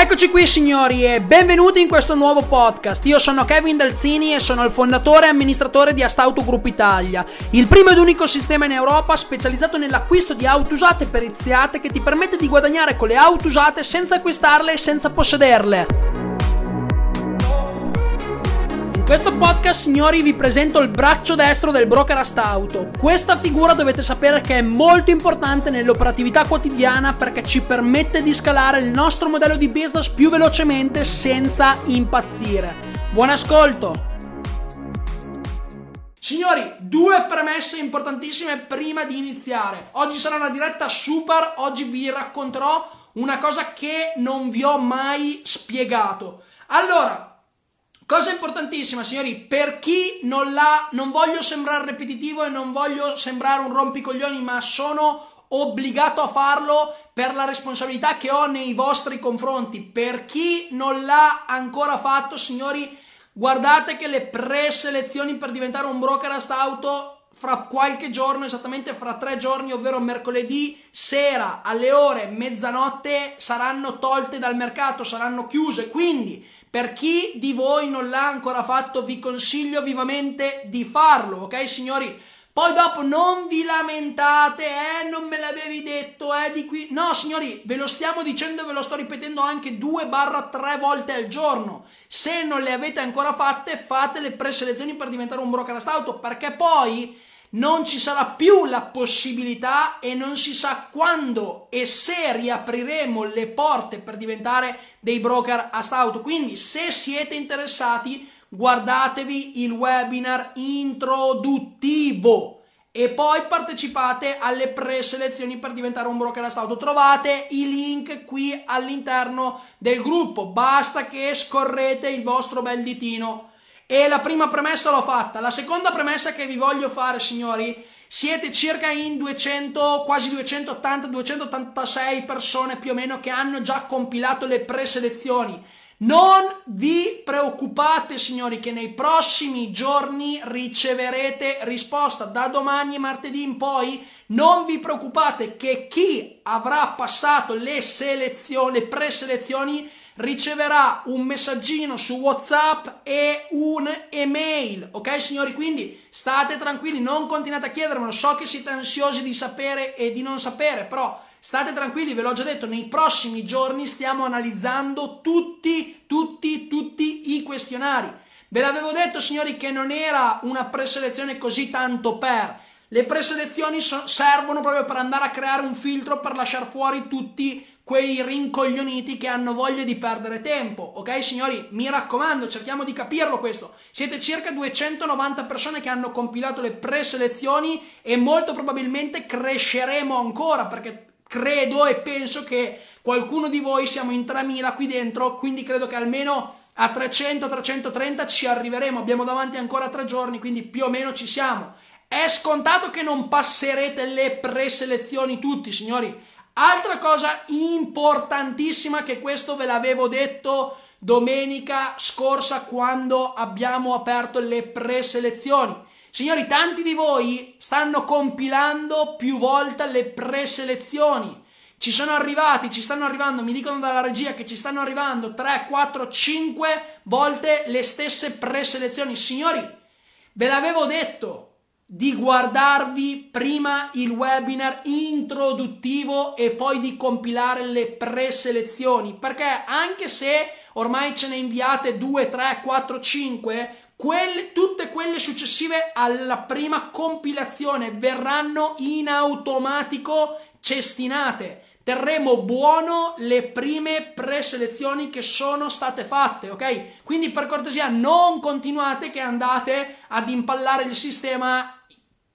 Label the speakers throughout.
Speaker 1: Eccoci qui signori e benvenuti in questo nuovo podcast. Io sono Kevin Dalzini e sono il fondatore e amministratore di Astauto Group Italia, il primo ed unico sistema in Europa specializzato nell'acquisto di auto usate periziate che ti permette di guadagnare con le auto usate senza acquistarle e senza possederle. Questo podcast, signori, vi presento il braccio destro del broker Astauto. Questa figura dovete sapere che è molto importante nell'operatività quotidiana perché ci permette di scalare il nostro modello di business più velocemente senza impazzire. Buon ascolto! Signori, due premesse importantissime prima di iniziare. Oggi sarà una diretta super, oggi vi racconterò una cosa che non vi ho mai spiegato. Allora, Cosa importantissima, signori, per chi non l'ha, non voglio sembrare ripetitivo e non voglio sembrare un rompicoglioni, ma sono obbligato a farlo per la responsabilità che ho nei vostri confronti. Per chi non l'ha ancora fatto, signori, guardate che le preselezioni per diventare un broker auto fra qualche giorno, esattamente fra tre giorni, ovvero mercoledì sera alle ore mezzanotte, saranno tolte dal mercato, saranno chiuse. Quindi per chi di voi non l'ha ancora fatto, vi consiglio vivamente di farlo, ok signori? Poi dopo non vi lamentate, eh, non me l'avevi detto, eh, di qui. No, signori, ve lo stiamo dicendo e ve lo sto ripetendo anche 2-3 volte al giorno. Se non le avete ancora fatte, fate le preselezioni per diventare un broker auto, perché poi non ci sarà più la possibilità e non si sa quando e se riapriremo le porte per diventare dei broker a stauto. Quindi se siete interessati guardatevi il webinar introduttivo e poi partecipate alle preselezioni per diventare un broker a stauto. Trovate i link qui all'interno del gruppo, basta che scorrete il vostro bel ditino e la prima premessa l'ho fatta. La seconda premessa che vi voglio fare, signori, siete circa in 200, quasi 280, 286 persone più o meno che hanno già compilato le preselezioni. Non vi preoccupate, signori, che nei prossimi giorni riceverete risposta. Da domani e martedì in poi non vi preoccupate che chi avrà passato le selezioni, le preselezioni riceverà un messaggino su WhatsApp e un'email, ok signori? Quindi state tranquilli, non continuate a chiedermelo, so che siete ansiosi di sapere e di non sapere, però state tranquilli, ve l'ho già detto, nei prossimi giorni stiamo analizzando tutti, tutti, tutti i questionari. Ve l'avevo detto signori che non era una preselezione così tanto per... Le preselezioni servono proprio per andare a creare un filtro per lasciare fuori tutti quei rincoglioniti che hanno voglia di perdere tempo, ok signori? Mi raccomando, cerchiamo di capirlo questo. Siete circa 290 persone che hanno compilato le preselezioni e molto probabilmente cresceremo ancora perché credo e penso che qualcuno di voi siamo in 3000 qui dentro, quindi credo che almeno a 300-330 ci arriveremo. Abbiamo davanti ancora tre giorni, quindi più o meno ci siamo. È scontato che non passerete le preselezioni tutti, signori Altra cosa importantissima che questo ve l'avevo detto domenica scorsa quando abbiamo aperto le preselezioni. Signori, tanti di voi stanno compilando più volte le preselezioni. Ci sono arrivati, ci stanno arrivando, mi dicono dalla regia che ci stanno arrivando 3, 4, 5 volte le stesse preselezioni. Signori, ve l'avevo detto, di guardarvi prima il webinar introduttivo e poi di compilare le preselezioni perché anche se ormai ce ne inviate 2, 3, 4, 5 quelle, tutte quelle successive alla prima compilazione verranno in automatico cestinate terremo buono le prime preselezioni che sono state fatte, ok? Quindi per cortesia non continuate che andate ad impallare il sistema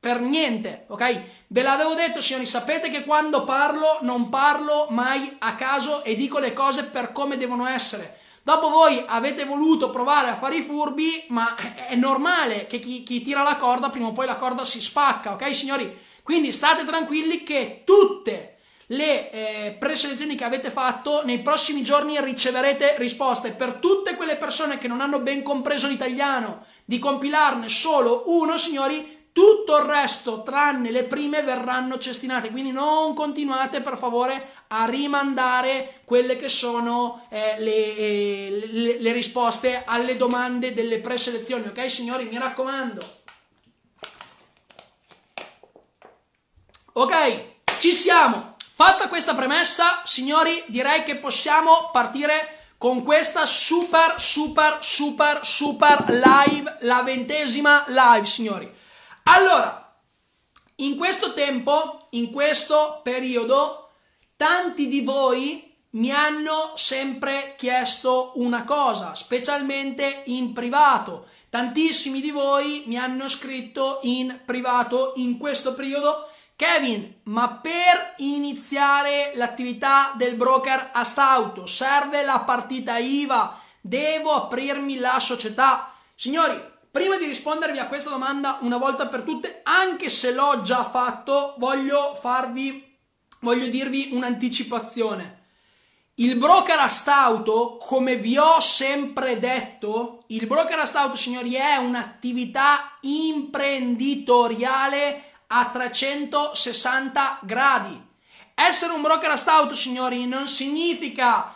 Speaker 1: per niente, ok? Ve l'avevo detto, signori, sapete che quando parlo non parlo mai a caso e dico le cose per come devono essere. Dopo voi avete voluto provare a fare i furbi, ma è normale che chi, chi tira la corda prima o poi la corda si spacca, ok signori? Quindi state tranquilli che tutte le eh, preselezioni che avete fatto nei prossimi giorni riceverete risposte per tutte quelle persone che non hanno ben compreso l'italiano di compilarne solo uno, signori, tutto il resto, tranne le prime, verranno cestinate. Quindi non continuate per favore a rimandare quelle che sono eh, le, eh, le, le risposte alle domande delle preselezioni. Ok, signori, mi raccomando. Ok, ci siamo. Fatta questa premessa, signori, direi che possiamo partire con questa super, super, super, super live, la ventesima live, signori. Allora, in questo tempo, in questo periodo, tanti di voi mi hanno sempre chiesto una cosa, specialmente in privato. Tantissimi di voi mi hanno scritto in privato in questo periodo Kevin, ma per iniziare l'attività del broker a stauto serve la partita IVA? Devo aprirmi la società? Signori, prima di rispondervi a questa domanda una volta per tutte, anche se l'ho già fatto, voglio farvi, voglio dirvi un'anticipazione. Il broker a stauto, come vi ho sempre detto, il broker a stauto, signori, è un'attività imprenditoriale a 360 gradi. Essere un broker a stauto, signori, non significa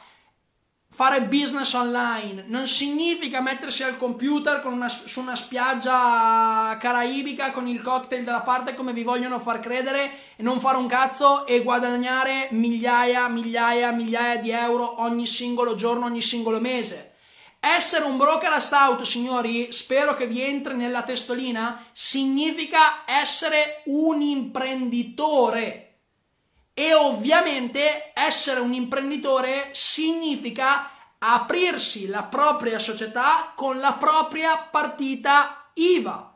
Speaker 1: fare business online, non significa mettersi al computer una, su una spiaggia caraibica con il cocktail dalla parte come vi vogliono far credere e non fare un cazzo e guadagnare migliaia, migliaia, migliaia di euro ogni singolo giorno, ogni singolo mese. Essere un broker a stout, signori, spero che vi entri nella testolina, significa essere un imprenditore. E ovviamente essere un imprenditore significa aprirsi la propria società con la propria partita IVA.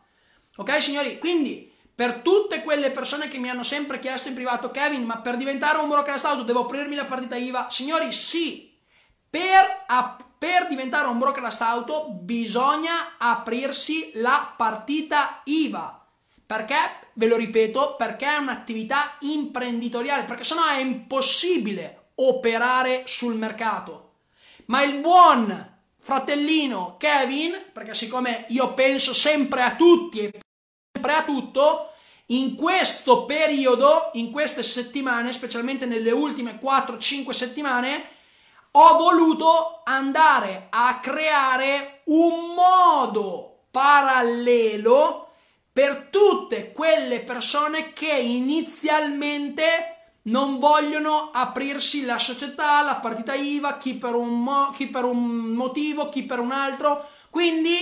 Speaker 1: Ok, signori? Quindi per tutte quelle persone che mi hanno sempre chiesto in privato, Kevin, ma per diventare un broker a stout devo aprirmi la partita IVA? Signori, sì. Per per diventare un broker auto bisogna aprirsi la partita IVA. Perché? Ve lo ripeto, perché è un'attività imprenditoriale, perché sennò è impossibile operare sul mercato. Ma il buon fratellino Kevin, perché siccome io penso sempre a tutti e sempre a tutto, in questo periodo, in queste settimane, specialmente nelle ultime 4-5 settimane, ho voluto andare a creare un modo parallelo per tutte quelle persone che inizialmente non vogliono aprirsi la società, la partita IVA, chi per un, mo- chi per un motivo, chi per un altro. Quindi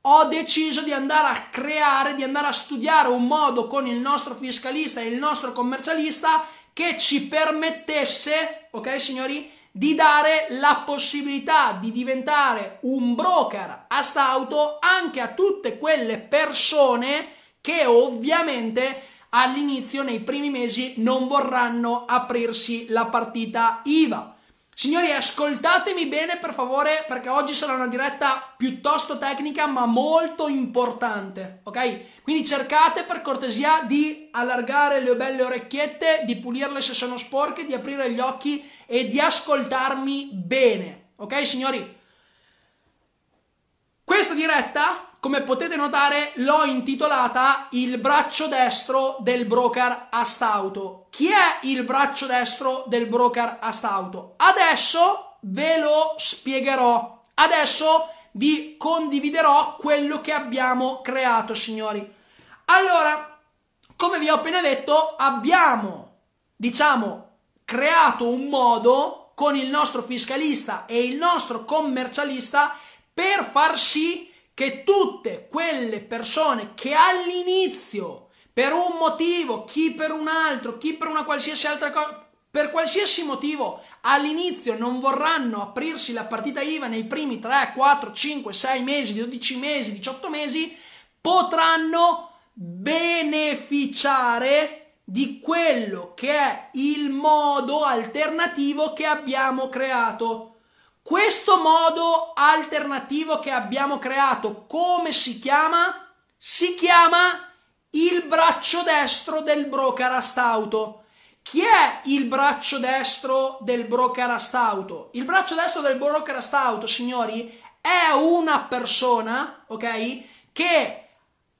Speaker 1: ho deciso di andare a creare, di andare a studiare un modo con il nostro fiscalista e il nostro commercialista che ci permettesse, ok signori, di dare la possibilità di diventare un broker a stauto anche a tutte quelle persone che ovviamente all'inizio nei primi mesi non vorranno aprirsi la partita IVA. Signori, ascoltatemi bene per favore perché oggi sarà una diretta piuttosto tecnica ma molto importante, ok? Quindi cercate per cortesia di allargare le belle orecchiette, di pulirle se sono sporche, di aprire gli occhi e di ascoltarmi bene. Ok, signori? Questa diretta, come potete notare, l'ho intitolata Il braccio destro del broker Astauto. Chi è il braccio destro del broker Astauto? Adesso ve lo spiegherò. Adesso vi condividerò quello che abbiamo creato, signori. Allora, come vi ho appena detto, abbiamo, diciamo, creato un modo con il nostro fiscalista e il nostro commercialista per far sì che tutte quelle persone che all'inizio, per un motivo, chi per un altro, chi per una qualsiasi altra cosa, per qualsiasi motivo, all'inizio non vorranno aprirsi la partita IVA nei primi 3, 4, 5, 6 mesi, 12 mesi, 18 mesi, potranno beneficiare di quello che è il modo alternativo che abbiamo creato. Questo modo alternativo che abbiamo creato, come si chiama? Si chiama il braccio destro del broker astauto. Chi è il braccio destro del broker astauto? Il braccio destro del broker astauto, signori, è una persona, ok, che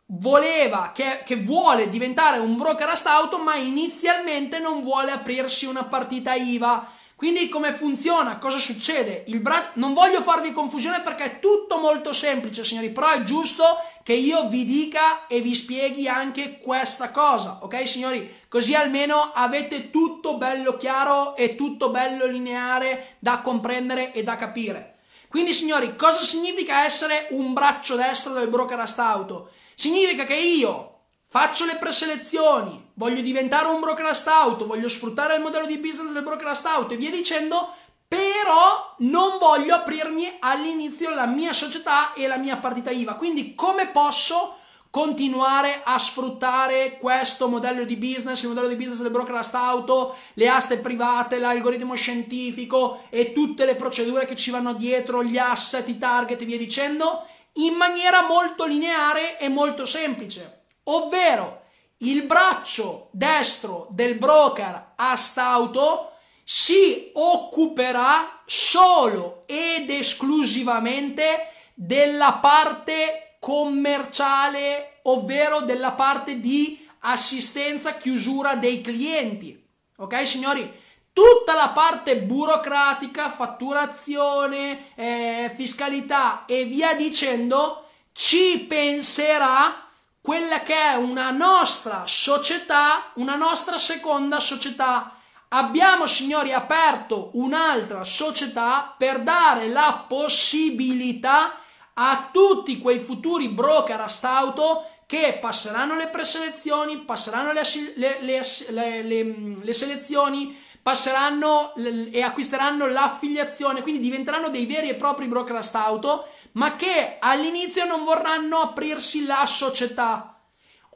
Speaker 1: voleva, che, che, vuole diventare un broker a stauto, ma inizialmente non vuole aprirsi una partita IVA. Quindi come funziona? Cosa succede? Il bra- non voglio farvi confusione perché è tutto molto semplice, signori, però è giusto che io vi dica e vi spieghi anche questa cosa, ok signori? Così almeno avete tutto bello chiaro e tutto bello lineare da comprendere e da capire. Quindi signori, cosa significa essere un braccio destro del broker a stauto? Significa che io faccio le preselezioni, voglio diventare un brokerist auto, voglio sfruttare il modello di business del brokerist auto e via dicendo, però non voglio aprirmi all'inizio la mia società e la mia partita IVA. Quindi come posso continuare a sfruttare questo modello di business, il modello di business del brokerist auto, le aste private, l'algoritmo scientifico e tutte le procedure che ci vanno dietro, gli asset, i target e via dicendo? in maniera molto lineare e molto semplice, ovvero il braccio destro del broker Astauto si occuperà solo ed esclusivamente della parte commerciale, ovvero della parte di assistenza chiusura dei clienti. Ok, signori? tutta la parte burocratica, fatturazione, eh, fiscalità e via dicendo, ci penserà quella che è una nostra società, una nostra seconda società. Abbiamo, signori, aperto un'altra società per dare la possibilità a tutti quei futuri broker a stauto che passeranno le preselezioni, passeranno le, le, le, le selezioni, passeranno e acquisteranno l'affiliazione, quindi diventeranno dei veri e propri brokerist auto, ma che all'inizio non vorranno aprirsi la società.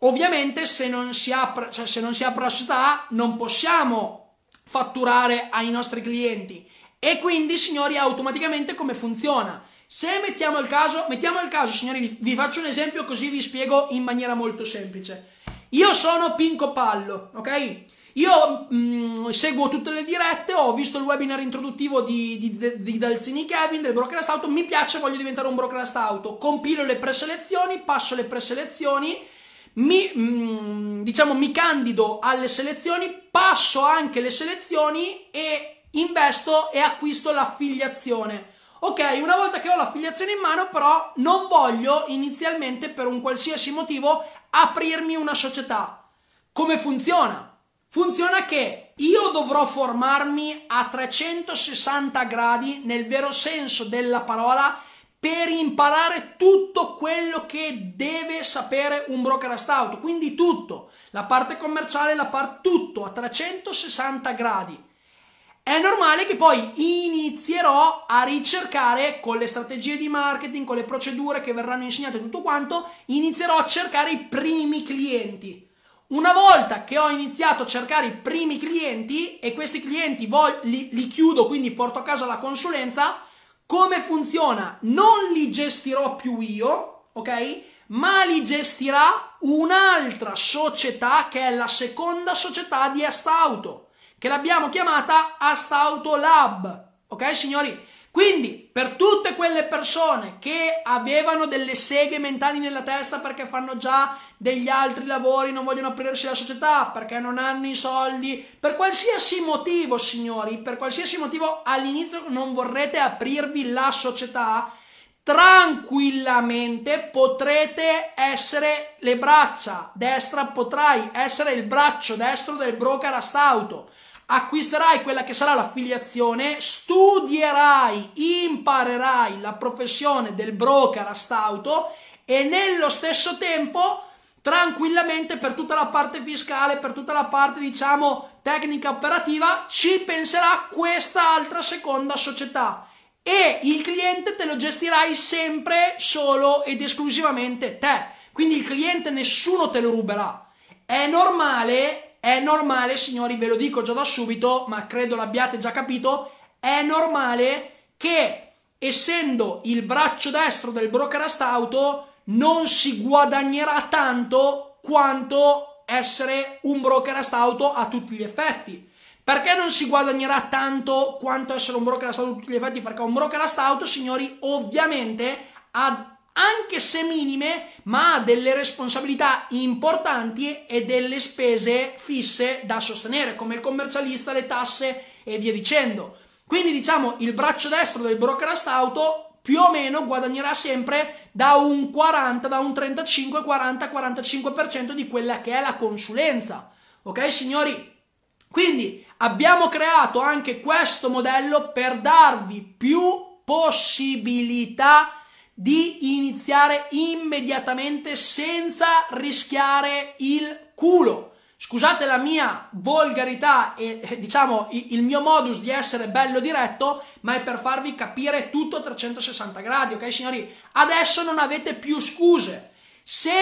Speaker 1: Ovviamente se non si apre, cioè se non si apre la società non possiamo fatturare ai nostri clienti e quindi signori automaticamente come funziona? Se mettiamo il caso, mettiamo il caso signori vi, faccio un esempio così vi spiego in maniera molto semplice. Io sono Pinco Pallo, ok? Io mh, mm, seguo tutte le dirette, ho visto il webinar introduttivo di, di, di Dalzini Kevin del brokerist auto, mi piace, voglio diventare un brokerist auto, compilo le preselezioni, passo le preselezioni, mi, mh, mm, diciamo, mi candido alle selezioni, passo anche le selezioni e investo e acquisto l'affiliazione. Ok, una volta che ho l'affiliazione in mano, però non voglio inizialmente per un qualsiasi motivo aprirmi una società. Come funziona? Funziona che io dovrò formarmi a 360 gradi nel vero senso della parola per imparare tutto quello che deve sapere un broker astauto, quindi tutto, la parte commerciale, la parte tutto a 360 gradi. È normale che poi inizierò a ricercare con le strategie di marketing, con le procedure che verranno insegnate tutto quanto, inizierò a cercare i primi clienti una volta che ho iniziato a cercare i primi clienti e questi clienti li, li chiudo, quindi porto a casa la consulenza, come funziona? Non li gestirò più io, ok? Ma li gestirà un'altra società che è la seconda società di Astauto, che l'abbiamo chiamata Astauto Lab, ok signori? Quindi, per tutte quelle persone che avevano delle seghe mentali nella testa perché fanno già degli altri lavori, non vogliono aprirsi la società perché non hanno i soldi, per qualsiasi motivo, signori, per qualsiasi motivo all'inizio non vorrete aprirvi la società, tranquillamente potrete essere le braccia destra, potrai essere il braccio destro del broker a stauto acquisterai quella che sarà l'affiliazione, studierai, imparerai la professione del broker a stauto e nello stesso tempo tranquillamente per tutta la parte fiscale, per tutta la parte diciamo tecnica operativa, ci penserà questa altra seconda società e il cliente te lo gestirai sempre solo ed esclusivamente te. Quindi il cliente nessuno te lo ruberà. È normale è normale, signori, ve lo dico già da subito, ma credo l'abbiate già capito, è normale che essendo il braccio destro del brokerist auto non si guadagnerà tanto quanto essere un brokerist auto a tutti gli effetti. Perché non si guadagnerà tanto quanto essere un brokerist auto a tutti gli effetti? Perché un brokerist auto, signori, ovviamente ha anche se minime, ma ha delle responsabilità importanti e delle spese fisse da sostenere, come il commercialista, le tasse e via dicendo. Quindi diciamo il braccio destro del brokerist auto più o meno guadagnerà sempre da un 40, da un 35, 40, 45% di quella che è la consulenza. Ok signori? Quindi abbiamo creato anche questo modello per darvi più possibilità di iniziare immediatamente senza rischiare il culo. Scusate la mia volgarità e diciamo il mio modus di essere bello diretto, ma è per farvi capire tutto a 360 gradi, ok signori? Adesso non avete più scuse. Se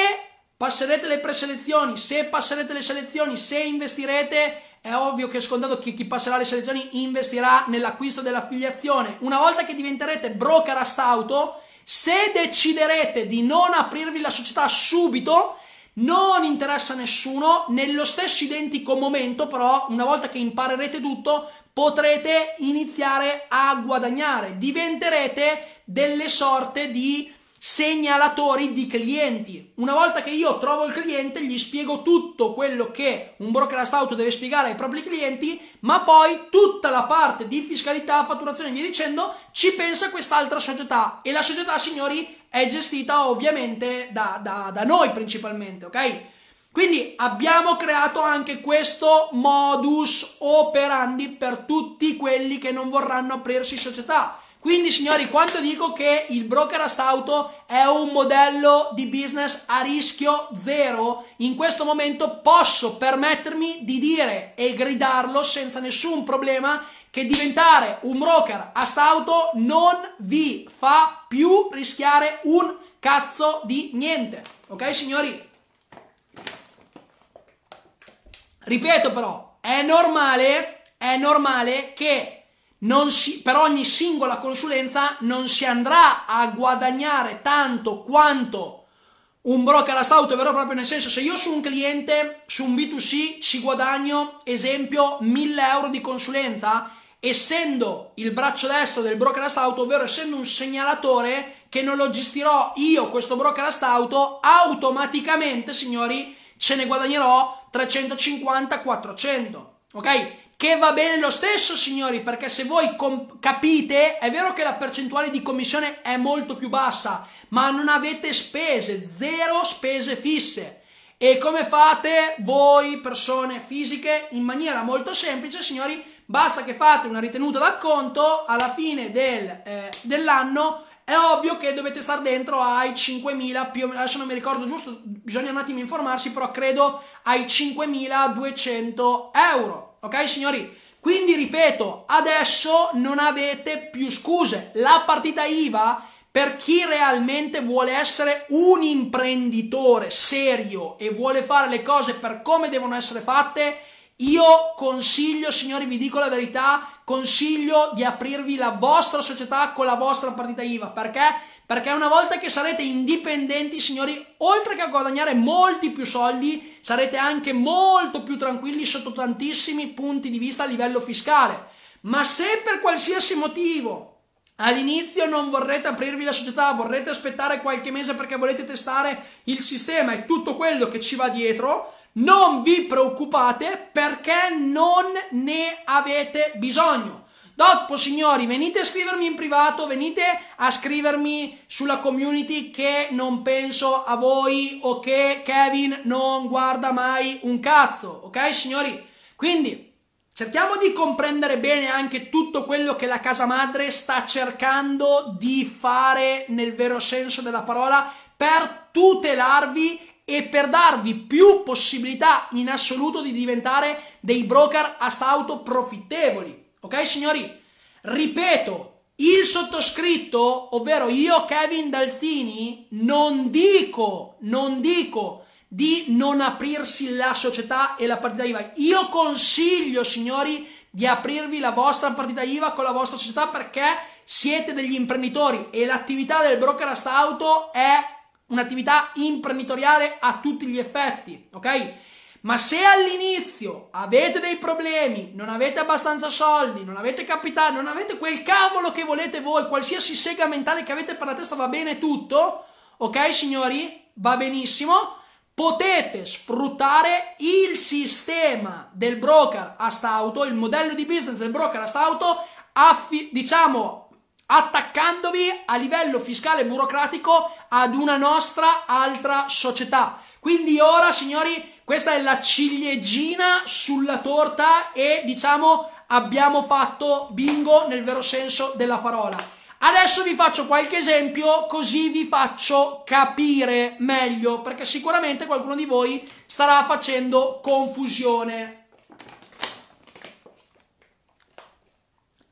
Speaker 1: passerete le preselezioni, se passerete le selezioni, se investirete, è ovvio che è scontato che chi passerà le selezioni investirà nell'acquisto dell'affiliazione. Una volta che diventerete broker a stauto, se deciderete di non aprirvi la società subito, non interessa a nessuno, nello stesso identico momento però, una volta che imparerete tutto, potrete iniziare a guadagnare, diventerete delle sorte di segnalatori di clienti. Una volta che io trovo il cliente, gli spiego tutto quello che un broker auto deve spiegare ai propri clienti, ma poi tutta la parte di fiscalità, fatturazione e via dicendo ci pensa quest'altra società. E la società, signori, è gestita ovviamente da, da, da noi principalmente, ok? Quindi abbiamo creato anche questo modus operandi per tutti quelli che non vorranno aprirsi società quindi signori, quando dico che il brokerist auto è un modello di business a rischio zero, in questo momento posso permettermi di dire e gridarlo senza nessun problema che diventare un broker a stauto non vi fa più rischiare un cazzo di niente. Ok signori? Ripeto però, è normale, è normale che si, per ogni singola consulenza non si andrà a guadagnare tanto quanto un broker a stauto, vero proprio nel senso se io su un cliente, su un B2C ci guadagno, esempio, 1000 euro di consulenza, essendo il braccio destro del broker a stauto, ovvero essendo un segnalatore che non lo gestirò io questo broker a stauto, automaticamente, signori, ce ne guadagnerò 350-400, ok? Che va bene lo stesso, signori, perché se voi comp- capite, è vero che la percentuale di commissione è molto più bassa, ma non avete spese, zero spese fisse. E come fate voi, persone fisiche, in maniera molto semplice, signori, basta che fate una ritenuta d'acconto alla fine del, eh, dell'anno. È ovvio che dovete stare dentro ai 5.000, più adesso non mi ricordo giusto, bisogna un attimo informarsi, però credo ai 5.200 euro. Ok signori? Quindi ripeto, adesso non avete più scuse. La partita IVA per chi realmente vuole essere un imprenditore serio e vuole fare le cose per come devono essere fatte, io consiglio, signori, vi dico la verità, consiglio di aprirvi la vostra società con la vostra partita IVA. Perché? Perché una volta che sarete indipendenti, signori, oltre che a guadagnare molti più soldi, sarete anche molto più tranquilli sotto tantissimi punti di vista a livello fiscale. Ma se per qualsiasi motivo all'inizio non vorrete aprirvi la società, vorrete aspettare qualche mese perché volete testare il sistema e tutto quello che ci va dietro, non vi preoccupate perché non ne avete bisogno. Dopo, signori, venite a scrivermi in privato, venite a scrivermi sulla community che non penso a voi o che Kevin non guarda mai un cazzo, ok, signori? Quindi cerchiamo di comprendere bene anche tutto quello che la casa madre sta cercando di fare nel vero senso della parola per tutelarvi e per darvi più possibilità in assoluto di diventare dei broker a stauto profittevoli. Ok, signori? Ripeto, il sottoscritto, ovvero io, Kevin Dalzini, non dico, non dico di non aprirsi la società e la partita IVA. Io consiglio, signori, di aprirvi la vostra partita IVA con la vostra società perché siete degli imprenditori e l'attività del broker auto è un'attività imprenditoriale a tutti gli effetti, ok? Ma se all'inizio avete dei problemi, non avete abbastanza soldi, non avete capitale, non avete quel cavolo che volete voi, qualsiasi sega mentale che avete per la testa va bene tutto, ok signori? Va benissimo. Potete sfruttare il sistema del broker asta auto, il modello di business del broker asta auto, affi- diciamo attaccandovi a livello fiscale e burocratico ad una nostra altra società. Quindi ora, signori, questa è la ciliegina sulla torta e diciamo abbiamo fatto bingo nel vero senso della parola. Adesso vi faccio qualche esempio così vi faccio capire meglio perché sicuramente qualcuno di voi starà facendo confusione.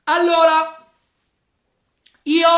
Speaker 1: Allora, io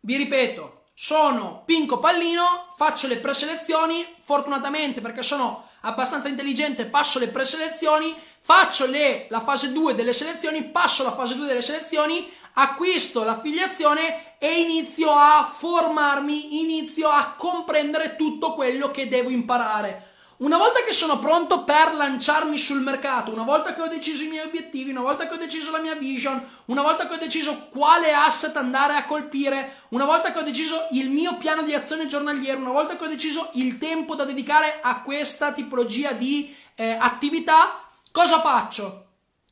Speaker 1: vi ripeto, sono Pinco Pallino, faccio le preselezioni, fortunatamente perché sono abbastanza intelligente, passo le preselezioni, faccio le, la fase 2 delle selezioni, passo la fase 2 delle selezioni, acquisto l'affiliazione e inizio a formarmi, inizio a comprendere tutto quello che devo imparare. Una volta che sono pronto per lanciarmi sul mercato, una volta che ho deciso i miei obiettivi, una volta che ho deciso la mia vision, una volta che ho deciso quale asset andare a colpire, una volta che ho deciso il mio piano di azione giornaliero, una volta che ho deciso il tempo da dedicare a questa tipologia di eh, attività, cosa faccio?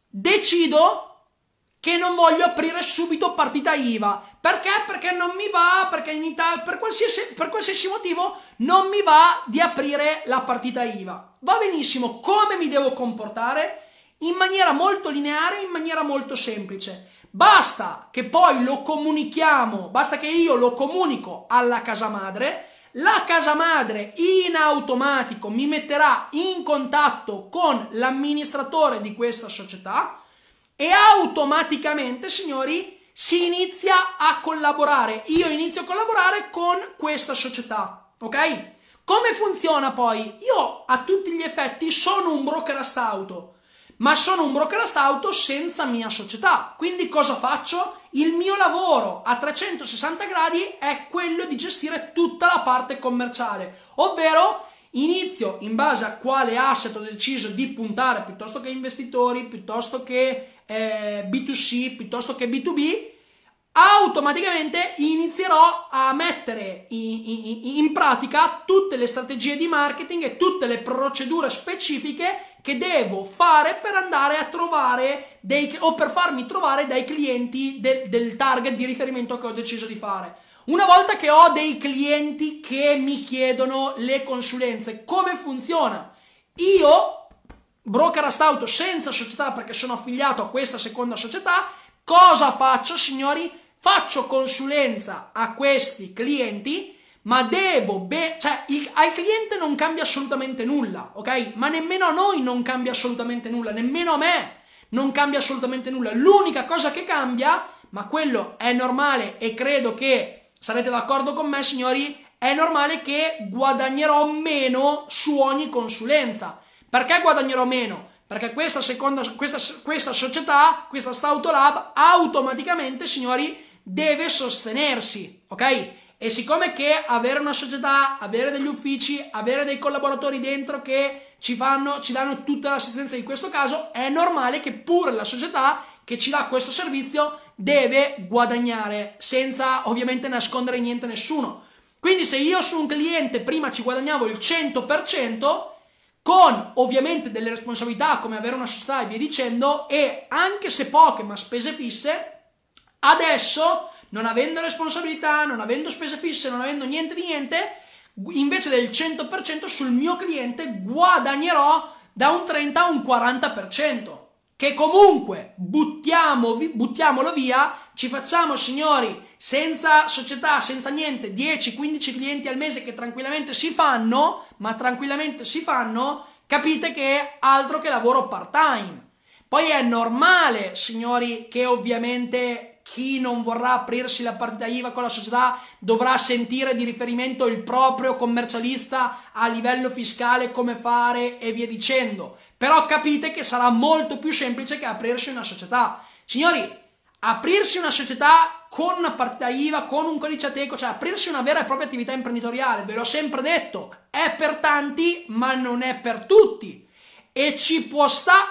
Speaker 1: Decido che non voglio aprire subito partita IVA. Perché? Perché non mi va, perché in Italia, per qualsiasi, per qualsiasi motivo, non mi va di aprire la partita IVA. Va benissimo, come mi devo comportare? In maniera molto lineare, in maniera molto semplice. Basta che poi lo comunichiamo, basta che io lo comunico alla casa madre, la casa madre in automatico mi metterà in contatto con l'amministratore di questa società e automaticamente, signori, si inizia a collaborare. Io inizio a collaborare con questa società, ok? Come funziona poi? Io a tutti gli effetti sono un broker astauto, ma sono un broker astauto senza mia società. Quindi cosa faccio? Il mio lavoro a 360 gradi è quello di gestire tutta la parte commerciale, ovvero inizio in base a quale asset ho deciso di puntare piuttosto che investitori, piuttosto che eh, B2C piuttosto che B2B, automaticamente inizierò a mettere in, in, in, pratica tutte le strategie di marketing e tutte le procedure specifiche che devo fare per andare a trovare dei, o per farmi trovare dai clienti del, del target di riferimento che ho deciso di fare. Una volta che ho dei clienti che mi chiedono le consulenze, come funziona? Io broker astauto senza società perché sono affiliato a questa seconda società, cosa faccio signori? Faccio consulenza a questi clienti, ma devo, be- cioè il, al cliente non cambia assolutamente nulla, ok? Ma nemmeno a noi non cambia assolutamente nulla, nemmeno a me non cambia assolutamente nulla. L'unica cosa che cambia, ma quello è normale e credo che sarete d'accordo con me signori, è normale che guadagnerò meno su ogni consulenza perché guadagnerò meno? Perché questa, seconda, questa, questa società, questa Stautolab, automaticamente, signori, deve sostenersi, ok? E siccome che avere una società, avere degli uffici, avere dei collaboratori dentro che ci, fanno, ci danno tutta l'assistenza in questo caso, è normale che pure la società che ci dà questo servizio deve guadagnare senza ovviamente nascondere niente a nessuno. Quindi se io su un cliente prima ci guadagnavo il 100%, con ovviamente delle responsabilità come avere una società e via dicendo, e anche se poche ma spese fisse, adesso non avendo responsabilità, non avendo spese fisse, non avendo niente di niente, invece del 100% sul mio cliente guadagnerò da un 30 a un 40%, che comunque buttiamo, buttiamolo via, ci facciamo signori senza società, senza niente, 10-15 clienti al mese che tranquillamente si fanno, ma tranquillamente si fanno, capite che è altro che lavoro part time. Poi è normale, signori, che ovviamente chi non vorrà aprirsi la partita IVA con la società dovrà sentire di riferimento il proprio commercialista a livello fiscale come fare e via dicendo. Però capite che sarà molto più semplice che aprirsi una società. Signori, aprirsi una società con una partita IVA, con un codice ateco, cioè aprirsi una vera e propria attività imprenditoriale, ve l'ho sempre detto, è per tanti, ma non è per tutti. E ci può stare,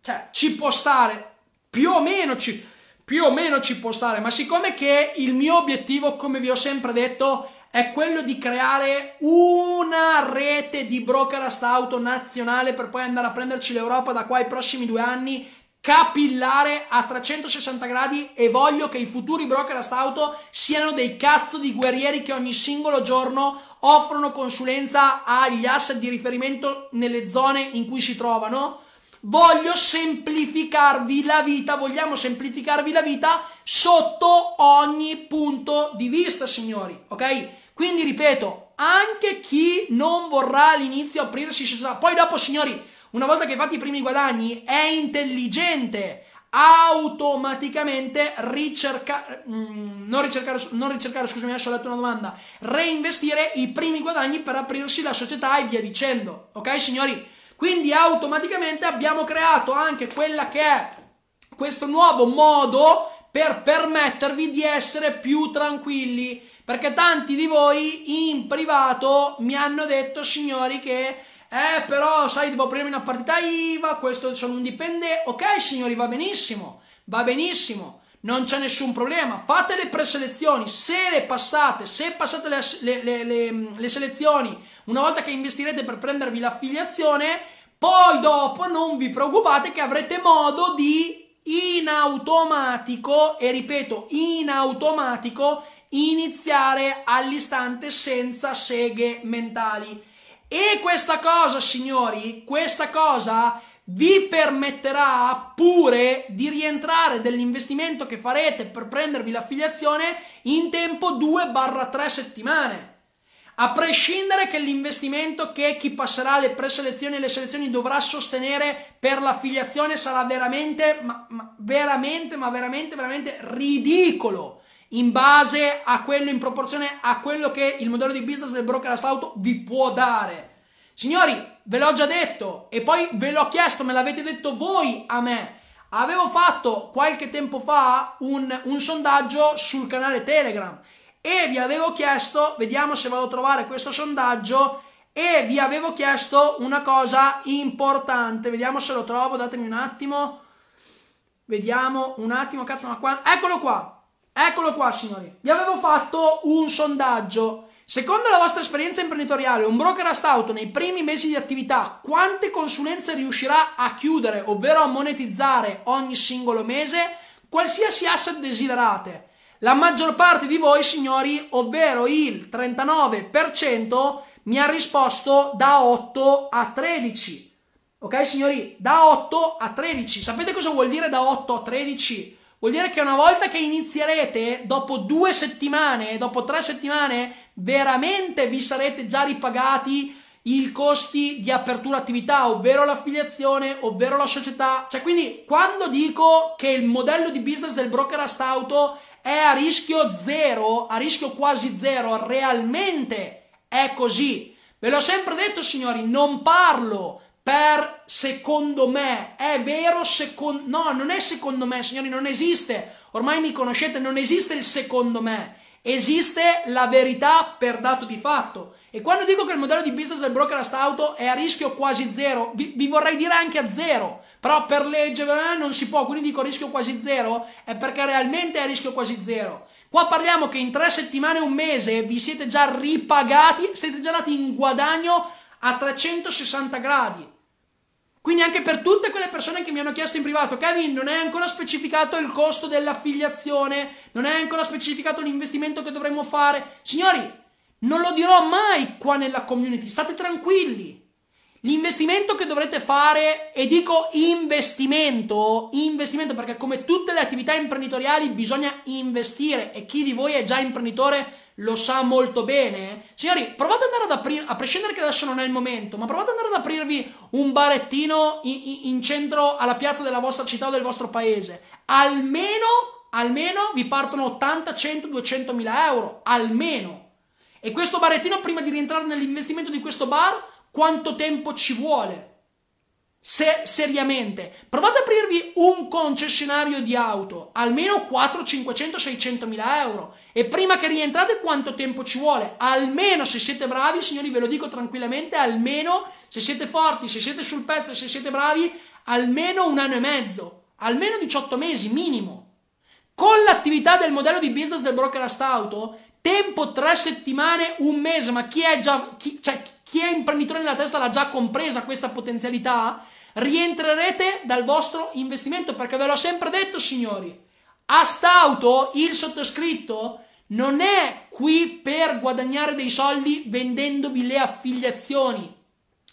Speaker 1: cioè ci può stare, più o meno ci, più o meno ci può stare, ma siccome che il mio obiettivo, come vi ho sempre detto, è quello di creare una rete di brokerist auto nazionale per poi andare a prenderci l'Europa da qua ai prossimi due anni capillare a 360 gradi e voglio che i futuri brokerist auto siano dei cazzo di guerrieri che ogni singolo giorno offrono consulenza agli asset di riferimento nelle zone in cui si trovano. Voglio semplificarvi la vita, vogliamo semplificarvi la vita sotto ogni punto di vista, signori, ok? Quindi ripeto, anche chi non vorrà all'inizio aprirsi poi dopo signori, una volta che hai fatto i primi guadagni, è intelligente. Automaticamente ricercare, mm, non ricercare, non ricercare, scusami, adesso ho letto una domanda, reinvestire i primi guadagni per aprirsi la società e via dicendo, ok signori? Quindi automaticamente abbiamo creato anche quella che è questo nuovo modo per permettervi di essere più tranquilli. Perché tanti di voi in privato mi hanno detto, signori, che eh, però, sai, devo aprirmi una partita IVA, questo sono un dipendente. Ok, signori, va benissimo, va benissimo, non c'è nessun problema. Fate le preselezioni, se le passate, se passate le, le, le, le selezioni, una volta che investirete per prendervi l'affiliazione, poi dopo non vi preoccupate che avrete modo di in automatico, e ripeto, in automatico, iniziare all'istante senza seghe mentali. E questa cosa, signori, questa cosa vi permetterà pure di rientrare dell'investimento che farete per prendervi l'affiliazione in tempo 2-3 settimane. A prescindere che l'investimento che chi passerà le preselezioni e le selezioni dovrà sostenere per l'affiliazione sarà veramente, ma, ma veramente, ma veramente, veramente ridicolo in base a quello, in proporzione a quello che il modello di business del broker auto vi può dare. Signori, ve l'ho già detto e poi ve l'ho chiesto, me l'avete detto voi a me. Avevo fatto qualche tempo fa un, un sondaggio sul canale Telegram e vi avevo chiesto, vediamo se vado a trovare questo sondaggio, e vi avevo chiesto una cosa importante, vediamo se lo trovo, datemi un attimo, vediamo un attimo, cazzo, ma qua, eccolo qua, Eccolo qua, signori. Vi avevo fatto un sondaggio. Secondo la vostra esperienza imprenditoriale, un broker a auto nei primi mesi di attività, quante consulenze riuscirà a chiudere, ovvero a monetizzare ogni singolo mese, qualsiasi asset desiderate? La maggior parte di voi, signori, ovvero il 39%, mi ha risposto da 8 a 13. Ok, signori? Da 8 a 13. Sapete cosa vuol dire da 8 a 13? Vuol dire che una volta che inizierete, dopo due settimane, dopo tre settimane, veramente vi sarete già ripagati i costi di apertura attività, ovvero l'affiliazione, ovvero la società. Cioè, quindi, quando dico che il modello di business del broker auto è a rischio zero, a rischio quasi zero, realmente è così. Ve l'ho sempre detto, signori, non parlo per secondo me. È vero secondo... No, non è secondo me, signori, non esiste. Ormai mi conoscete, non esiste il secondo me. Esiste la verità per dato di fatto. E quando dico che il modello di business del broker auto è a rischio quasi zero, vi, vi vorrei dire anche a zero, però per legge eh, non si può, quindi dico rischio quasi zero, è perché realmente è a rischio quasi zero. Qua parliamo che in tre settimane, un mese, vi siete già ripagati, siete già andati in guadagno a 360 gradi. Quindi anche per tutte quelle persone che mi hanno chiesto in privato, Kevin, non è ancora specificato il costo dell'affiliazione, non è ancora specificato l'investimento che dovremmo fare. Signori, non lo dirò mai qua nella community, state tranquilli. L'investimento che dovrete fare, e dico investimento, investimento perché come tutte le attività imprenditoriali bisogna investire e chi di voi è già imprenditore lo sa molto bene. Signori, provate ad andare ad aprire, a prescindere che adesso non è il momento, ma provate ad andare ad aprirvi un barettino in, in, in centro alla piazza della vostra città o del vostro paese. Almeno, almeno vi partono 80, 100, 200 mila euro, almeno. E questo barettino, prima di rientrare nell'investimento di questo bar, quanto tempo ci vuole? Se, seriamente, provate ad aprirvi un concessionario di auto, almeno 4, 500, 600 mila euro. E prima che rientrate, quanto tempo ci vuole? Almeno se siete bravi, signori, ve lo dico tranquillamente, almeno se siete forti, se siete sul pezzo, se siete bravi, almeno un anno e mezzo, almeno 18 mesi minimo. Con l'attività del modello di business del broker auto, tempo tre settimane, un mese, ma chi è già, chi, cioè, chi è imprenditore nella testa l'ha già compresa questa potenzialità, rientrerete dal vostro investimento, perché ve l'ho sempre detto, signori, Astauto, il sottoscritto, non è qui per guadagnare dei soldi vendendovi le affiliazioni.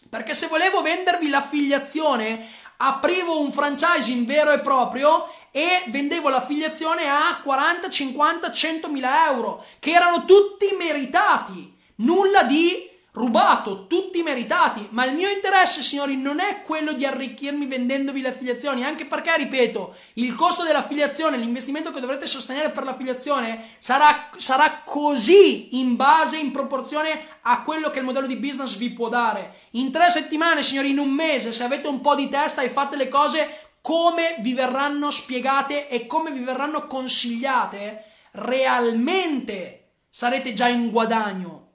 Speaker 1: Perché se volevo vendervi l'affiliazione, aprivo un franchising vero e proprio e vendevo l'affiliazione a 40, 50, 100 mila euro, che erano tutti meritati, nulla di rubato, tutti meritati, ma il mio interesse, signori, non è quello di arricchirmi vendendovi le affiliazioni, anche perché, ripeto, il costo dell'affiliazione, l'investimento che dovrete sostenere per l'affiliazione sarà, sarà così in base, in proporzione a quello che il modello di business vi può dare. In tre settimane, signori, in un mese, se avete un po' di testa e fate le cose come vi verranno spiegate e come vi verranno consigliate, realmente sarete già in guadagno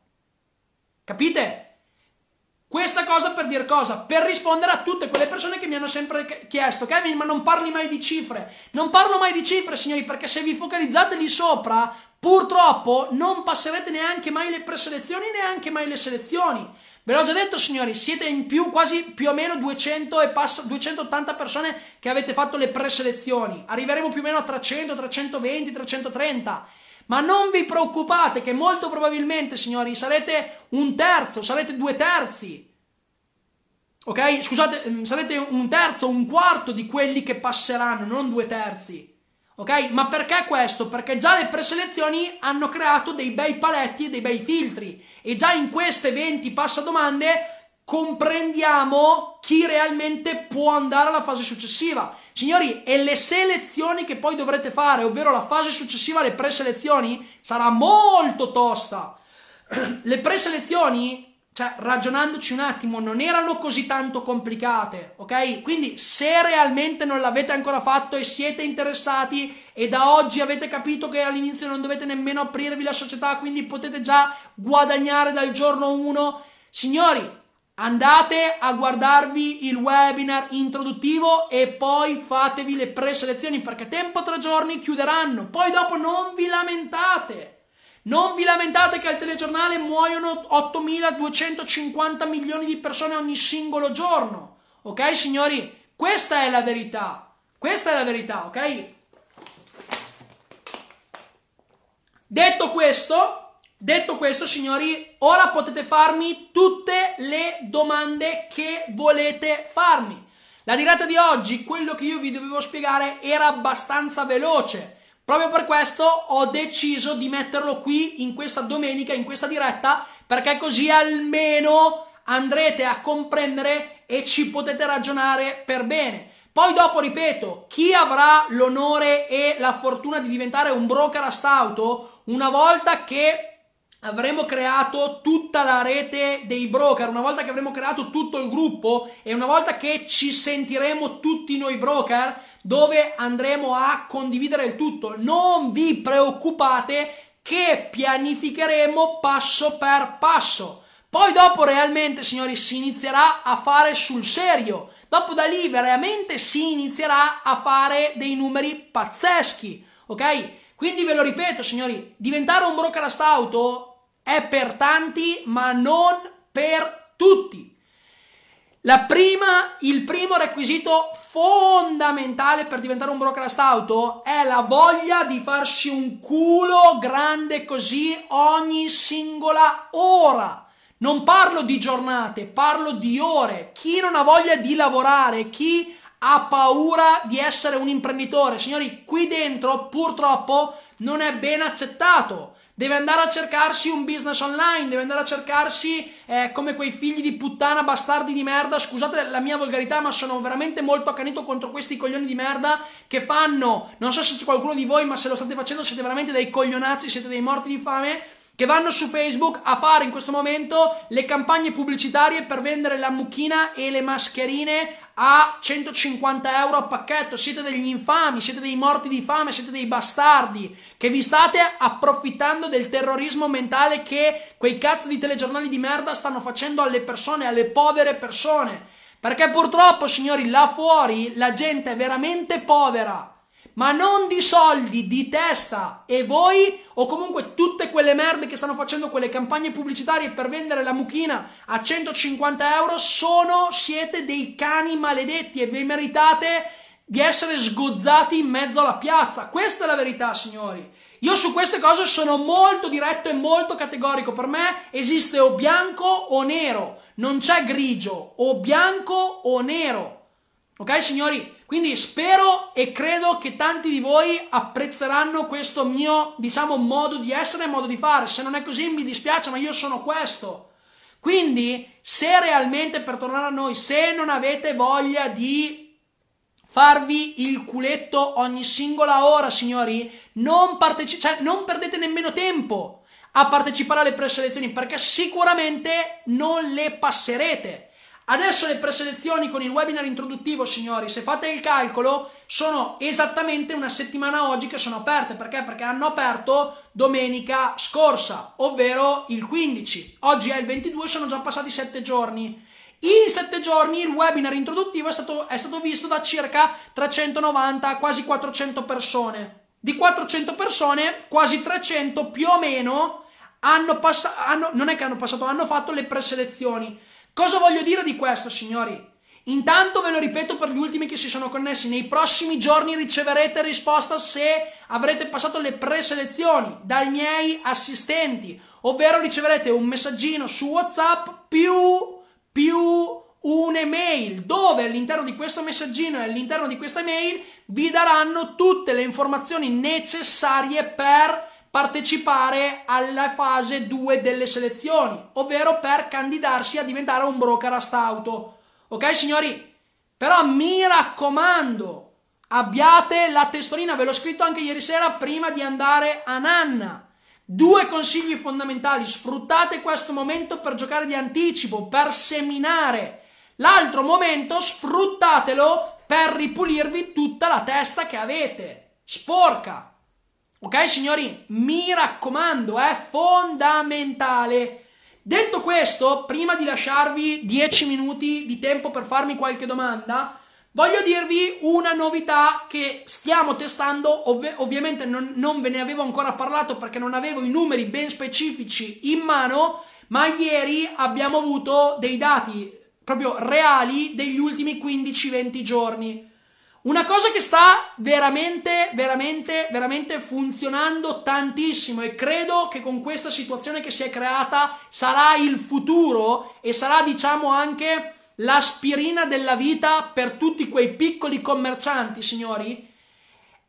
Speaker 1: Capite? Questa cosa per dire cosa? Per rispondere a tutte quelle persone che mi hanno sempre chiesto, Kevin, ma non parli mai di cifre. Non parlo mai di cifre, signori, perché se vi focalizzate lì sopra, purtroppo non passerete neanche mai le preselezioni, neanche mai le selezioni. Ve l'ho già detto, signori, siete in più, quasi più o meno 200 e passa, 280 persone che avete fatto le preselezioni. Arriveremo più o meno a 300, 320, 330 ma non vi preoccupate che molto probabilmente, signori, sarete un terzo, sarete due terzi. Ok? Scusate, mm, sarete un terzo, un quarto di quelli che passeranno, non due terzi. Ok? Ma perché questo? Perché già le preselezioni hanno creato dei bei paletti e dei bei filtri. E già in queste 20 passadomande comprendiamo chi realmente può andare alla fase successiva. Signori, e le selezioni che poi dovrete fare, ovvero la fase successiva alle preselezioni, sarà molto tosta. Le preselezioni, cioè ragionandoci un attimo, non erano così tanto complicate, ok? Quindi se realmente non l'avete ancora fatto e siete interessati e da oggi avete capito che all'inizio non dovete nemmeno aprirvi la società, quindi potete già guadagnare dal giorno 1, signori, Andate a guardarvi il webinar introduttivo e poi fatevi le preselezioni perché tempo tre giorni chiuderanno. Poi dopo non vi lamentate. Non vi lamentate che al telegiornale muoiono 8.250 milioni di persone ogni singolo giorno. Ok, signori? Questa è la verità. Questa è la verità, ok? Detto questo, Detto questo, signori, ora potete farmi tutte le domande che volete farmi. La diretta di oggi, quello che io vi dovevo spiegare, era abbastanza veloce. Proprio per questo ho deciso di metterlo qui in questa domenica, in questa diretta, perché così almeno andrete a comprendere e ci potete ragionare per bene. Poi dopo, ripeto, chi avrà l'onore e la fortuna di diventare un broker a stauto, una volta che avremo creato tutta la rete dei broker, una volta che avremo creato tutto il gruppo e una volta che ci sentiremo tutti noi broker, dove andremo a condividere il tutto. Non vi preoccupate che pianificheremo passo per passo. Poi dopo realmente, signori, si inizierà a fare sul serio. Dopo da lì veramente si inizierà a fare dei numeri pazzeschi, ok? Quindi ve lo ripeto, signori, diventare un broker a stauto è per tanti, ma non per tutti. La prima, il primo requisito fondamentale per diventare un broadcast auto è la voglia di farsi un culo grande così ogni singola ora. Non parlo di giornate, parlo di ore. Chi non ha voglia di lavorare, chi ha paura di essere un imprenditore, signori, qui dentro purtroppo non è ben accettato deve andare a cercarsi un business online, deve andare a cercarsi eh, come quei figli di puttana bastardi di merda, scusate la mia volgarità, ma sono veramente molto accanito contro questi coglioni di merda che fanno, non so se c'è qualcuno di voi, ma se lo state facendo siete veramente dei coglionazzi, siete dei morti di fame, che vanno su Facebook a fare in questo momento le campagne pubblicitarie per vendere la mucchina e le mascherine a 150 euro a pacchetto. Siete degli infami, siete dei morti di fame, siete dei bastardi che vi state approfittando del terrorismo mentale che quei cazzo di telegiornali di merda stanno facendo alle persone, alle povere persone. Perché purtroppo, signori, là fuori la gente è veramente povera. Ma non di soldi, di testa. E voi, o comunque tutte quelle merde che stanno facendo quelle campagne pubblicitarie per vendere la mucchina a 150 euro, sono, siete dei cani maledetti e vi meritate di essere sgozzati in mezzo alla piazza. Questa è la verità, signori. Io su queste cose sono molto diretto e molto categorico. Per me esiste o bianco o nero, non c'è grigio, o bianco o nero. Ok, signori? Quindi spero e credo che tanti di voi apprezzeranno questo mio, diciamo, modo di essere e modo di fare. Se non è così mi dispiace, ma io sono questo. Quindi, se realmente, per tornare a noi, se non avete voglia di farvi il culetto ogni singola ora, signori, non, parteci- cioè, non perdete nemmeno tempo a partecipare alle preselezioni perché sicuramente non le passerete. Adesso le preselezioni con il webinar introduttivo, signori, se fate il calcolo, sono esattamente una settimana oggi che sono aperte. Perché? Perché hanno aperto domenica scorsa, ovvero il 15. Oggi è il 22, sono già passati 7 giorni. In 7 giorni il webinar introduttivo è stato, è stato visto da circa 390, quasi 400 persone. Di 400 persone, quasi 300 più o meno hanno passato, non è che hanno passato, hanno fatto le preselezioni. Cosa voglio dire di questo, signori? Intanto ve lo ripeto per gli ultimi che si sono connessi, nei prossimi giorni riceverete risposta se avrete passato le preselezioni dai miei assistenti, ovvero riceverete un messaggino su WhatsApp più, più un'email dove all'interno di questo messaggino e all'interno di questa email vi daranno tutte le informazioni necessarie per partecipare alla fase 2 delle selezioni, ovvero per candidarsi a diventare un broker a stauto. Ok, signori? Però mi raccomando, abbiate la testolina, ve l'ho scritto anche ieri sera prima di andare a Nanna. Due consigli fondamentali, sfruttate questo momento per giocare di anticipo, per seminare. L'altro momento sfruttatelo per ripulirvi tutta la testa che avete, sporca. Ok, signori, mi raccomando, è fondamentale. Detto questo, prima di lasciarvi 10 minuti di tempo per farmi qualche domanda, voglio dirvi una novità che stiamo testando. Ov- ovviamente non, non ve ne avevo ancora parlato perché non avevo i numeri ben specifici in mano, ma ieri abbiamo avuto dei dati proprio reali degli ultimi 15-20 giorni. Una cosa che sta veramente, veramente, veramente funzionando tantissimo e credo che con questa situazione che si è creata sarà il futuro e sarà diciamo anche l'aspirina della vita per tutti quei piccoli commercianti, signori,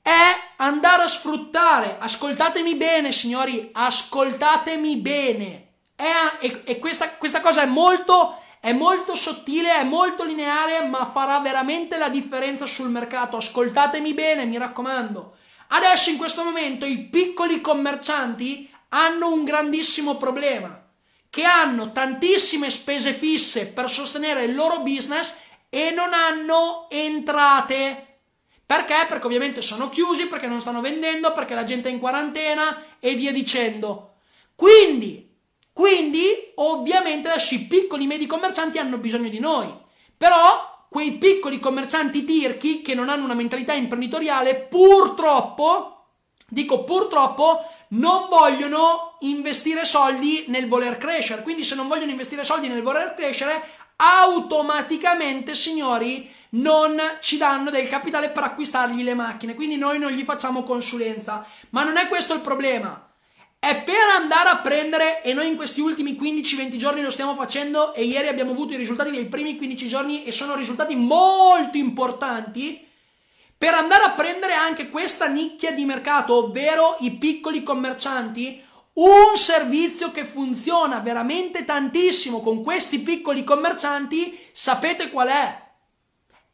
Speaker 1: è andare a sfruttare, ascoltatemi bene, signori, ascoltatemi bene. È, e, e questa, questa cosa è molto è molto sottile, è molto lineare, ma farà veramente la differenza sul mercato. Ascoltatemi bene, mi raccomando. Adesso in questo momento i piccoli commercianti hanno un grandissimo problema, che hanno tantissime spese fisse per sostenere il loro business e non hanno entrate. Perché? Perché ovviamente sono chiusi, perché non stanno vendendo, perché la gente è in quarantena e via dicendo. Quindi quindi, ovviamente, adesso i piccoli medi commercianti hanno bisogno di noi. Però, quei piccoli commercianti tirchi che non hanno una mentalità imprenditoriale, purtroppo, dico purtroppo, non vogliono investire soldi nel voler crescere. Quindi, se non vogliono investire soldi nel voler crescere, automaticamente, signori, non ci danno del capitale per acquistargli le macchine. Quindi noi non gli facciamo consulenza. Ma non è questo il problema. È per andare a prendere, e noi in questi ultimi 15-20 giorni lo stiamo facendo, e ieri abbiamo avuto i risultati dei primi 15 giorni e sono risultati molto importanti, per andare a prendere anche questa nicchia di mercato, ovvero i piccoli commercianti, un servizio che funziona veramente tantissimo con questi piccoli commercianti, sapete qual è?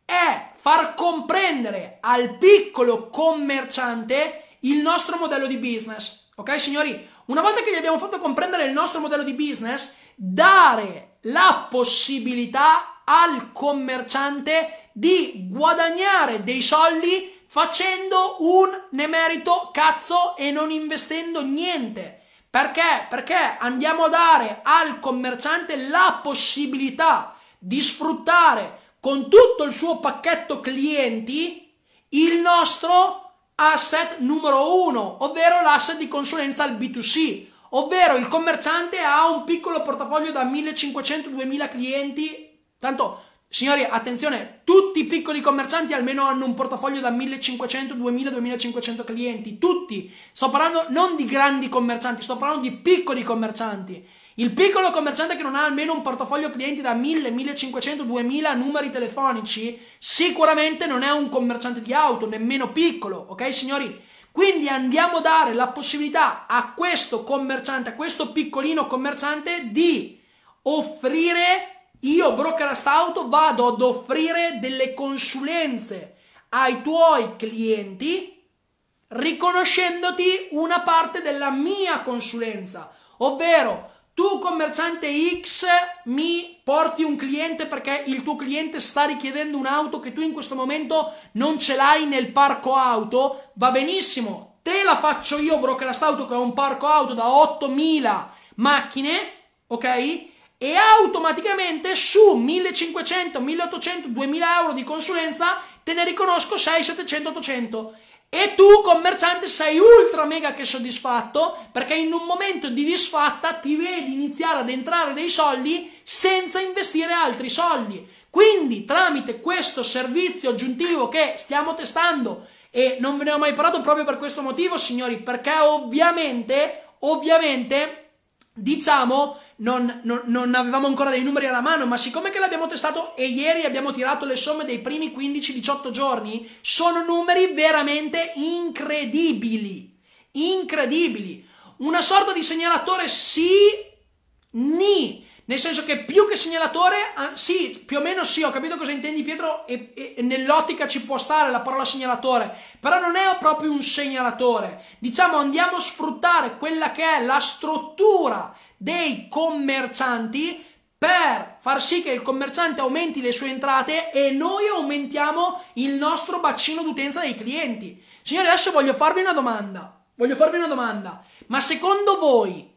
Speaker 1: È far comprendere al piccolo commerciante il nostro modello di business. Ok, signori? Una volta che gli abbiamo fatto comprendere il nostro modello di business, dare la possibilità al commerciante di guadagnare dei soldi facendo un nemerito cazzo e non investendo niente. Perché? Perché andiamo a dare al commerciante la possibilità di sfruttare con tutto il suo pacchetto clienti il nostro asset numero uno, ovvero l'asset di consulenza al B2C, ovvero il commerciante ha un piccolo portafoglio da 1500-2000 clienti, tanto Signori, attenzione, tutti i piccoli commercianti almeno hanno un portafoglio da 1500, 2000, 2500 clienti, tutti. Sto parlando non di grandi commercianti, sto parlando di piccoli commercianti. Il piccolo commerciante che non ha almeno un portafoglio clienti da 1000, 1500, 2000 numeri telefonici, sicuramente non è un commerciante di auto, nemmeno piccolo, ok signori? Quindi andiamo a dare la possibilità a questo commerciante, a questo piccolino commerciante di offrire io, brokerast auto, vado ad offrire delle consulenze ai tuoi clienti riconoscendoti una parte della mia consulenza, ovvero tu commerciante X mi porti un cliente perché il tuo cliente sta richiedendo un'auto che tu in questo momento non ce l'hai nel parco auto, va benissimo, te la faccio io brokerast auto che ho un parco auto da 8000 macchine, ok? e automaticamente su 1500, 1800, 2000 euro di consulenza te ne riconosco 6, 700, 800 e tu commerciante sei ultra mega che soddisfatto perché in un momento di disfatta ti vedi iniziare ad entrare dei soldi senza investire altri soldi. Quindi tramite questo servizio aggiuntivo che stiamo testando e non ve ne ho mai parlato proprio per questo motivo signori perché ovviamente ovviamente diciamo non, non, non, avevamo ancora dei numeri alla mano, ma siccome che l'abbiamo testato e ieri abbiamo tirato le somme dei primi 15-18 giorni, sono numeri veramente incredibili. Incredibili. Una sorta di segnalatore sì, ni. Nel senso che più che segnalatore, ah, sì, più o meno sì, ho capito cosa intendi Pietro e, e, e nell'ottica ci può stare la parola segnalatore, però non è proprio un segnalatore. Diciamo andiamo a sfruttare quella che è la struttura dei commercianti per far sì che il commerciante aumenti le sue entrate e noi aumentiamo il nostro bacino d'utenza dei clienti. Signori, adesso voglio farvi una domanda. Voglio farvi una domanda. Ma secondo voi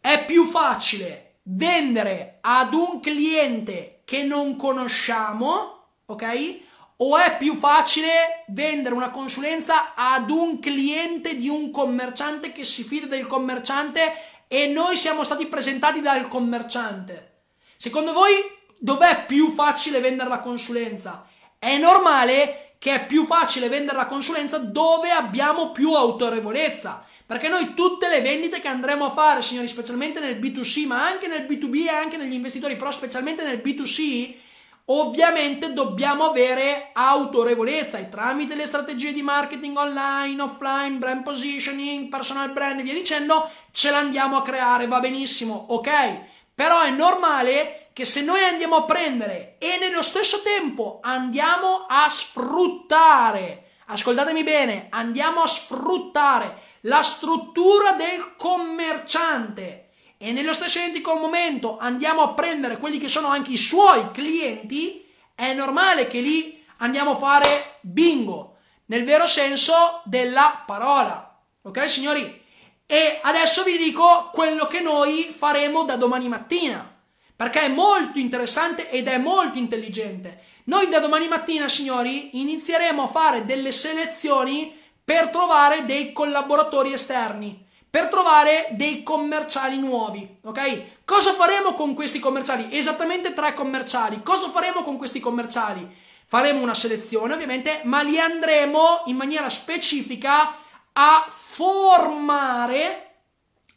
Speaker 1: è più facile vendere ad un cliente che non conosciamo, ok? O è più facile vendere una consulenza ad un cliente di un commerciante che si fida del commerciante e noi siamo stati presentati dal commerciante. Secondo voi dov'è più facile vendere la consulenza? È normale che è più facile vendere la consulenza dove abbiamo più autorevolezza. Perché noi tutte le vendite che andremo a fare, signori, specialmente nel B2C, ma anche nel B2B e anche negli investitori, però specialmente nel B2C, Ovviamente dobbiamo avere autorevolezza e tramite le strategie di marketing online, offline, brand positioning, personal brand e via dicendo, ce l'andiamo a creare, va benissimo, ok? Però è normale che se noi andiamo a prendere e nello stesso tempo andiamo a sfruttare, ascoltatemi bene, andiamo a sfruttare la struttura del commerciante e nello stesso identico momento andiamo a prendere quelli che sono anche i suoi clienti, è normale che lì andiamo a fare bingo, nel vero senso della parola. Ok, signori? E adesso vi dico quello che noi faremo da domani mattina, perché è molto interessante ed è molto intelligente. Noi da domani mattina, signori, inizieremo a fare delle selezioni per trovare dei collaboratori esterni per trovare dei commerciali nuovi, ok? Cosa faremo con questi commerciali? Esattamente tre commerciali. Cosa faremo con questi commerciali? Faremo una selezione, ovviamente, ma li andremo in maniera specifica a formare,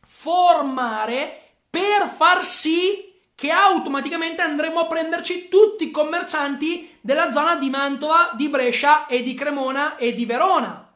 Speaker 1: formare per far sì che automaticamente andremo a prenderci tutti i commercianti della zona di Mantova, di Brescia e di Cremona e di Verona.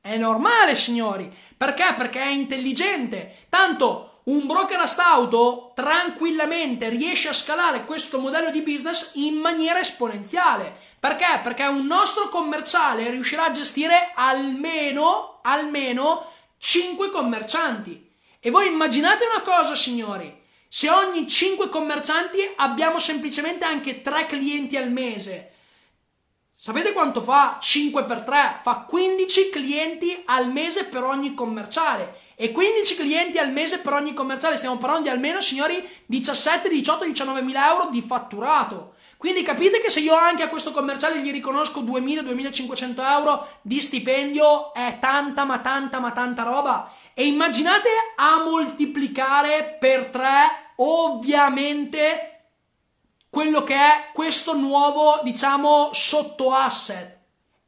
Speaker 1: È normale, signori. Perché? Perché è intelligente. Tanto un brokerist auto tranquillamente riesce a scalare questo modello di business in maniera esponenziale. Perché? Perché un nostro commerciale riuscirà a gestire almeno, almeno 5 commercianti. E voi immaginate una cosa, signori. Se ogni 5 commercianti abbiamo semplicemente anche 3 clienti al mese, Sapete quanto fa 5 per 3? Fa 15 clienti al mese per ogni commerciale. E 15 clienti al mese per ogni commerciale. Stiamo parlando di almeno, signori, 17, 18, 19 mila euro di fatturato. Quindi capite che se io anche a questo commerciale gli riconosco 2.000-2.500 euro di stipendio è tanta ma tanta ma tanta roba. E immaginate a moltiplicare per 3 ovviamente quello che è questo nuovo, diciamo, sotto asset.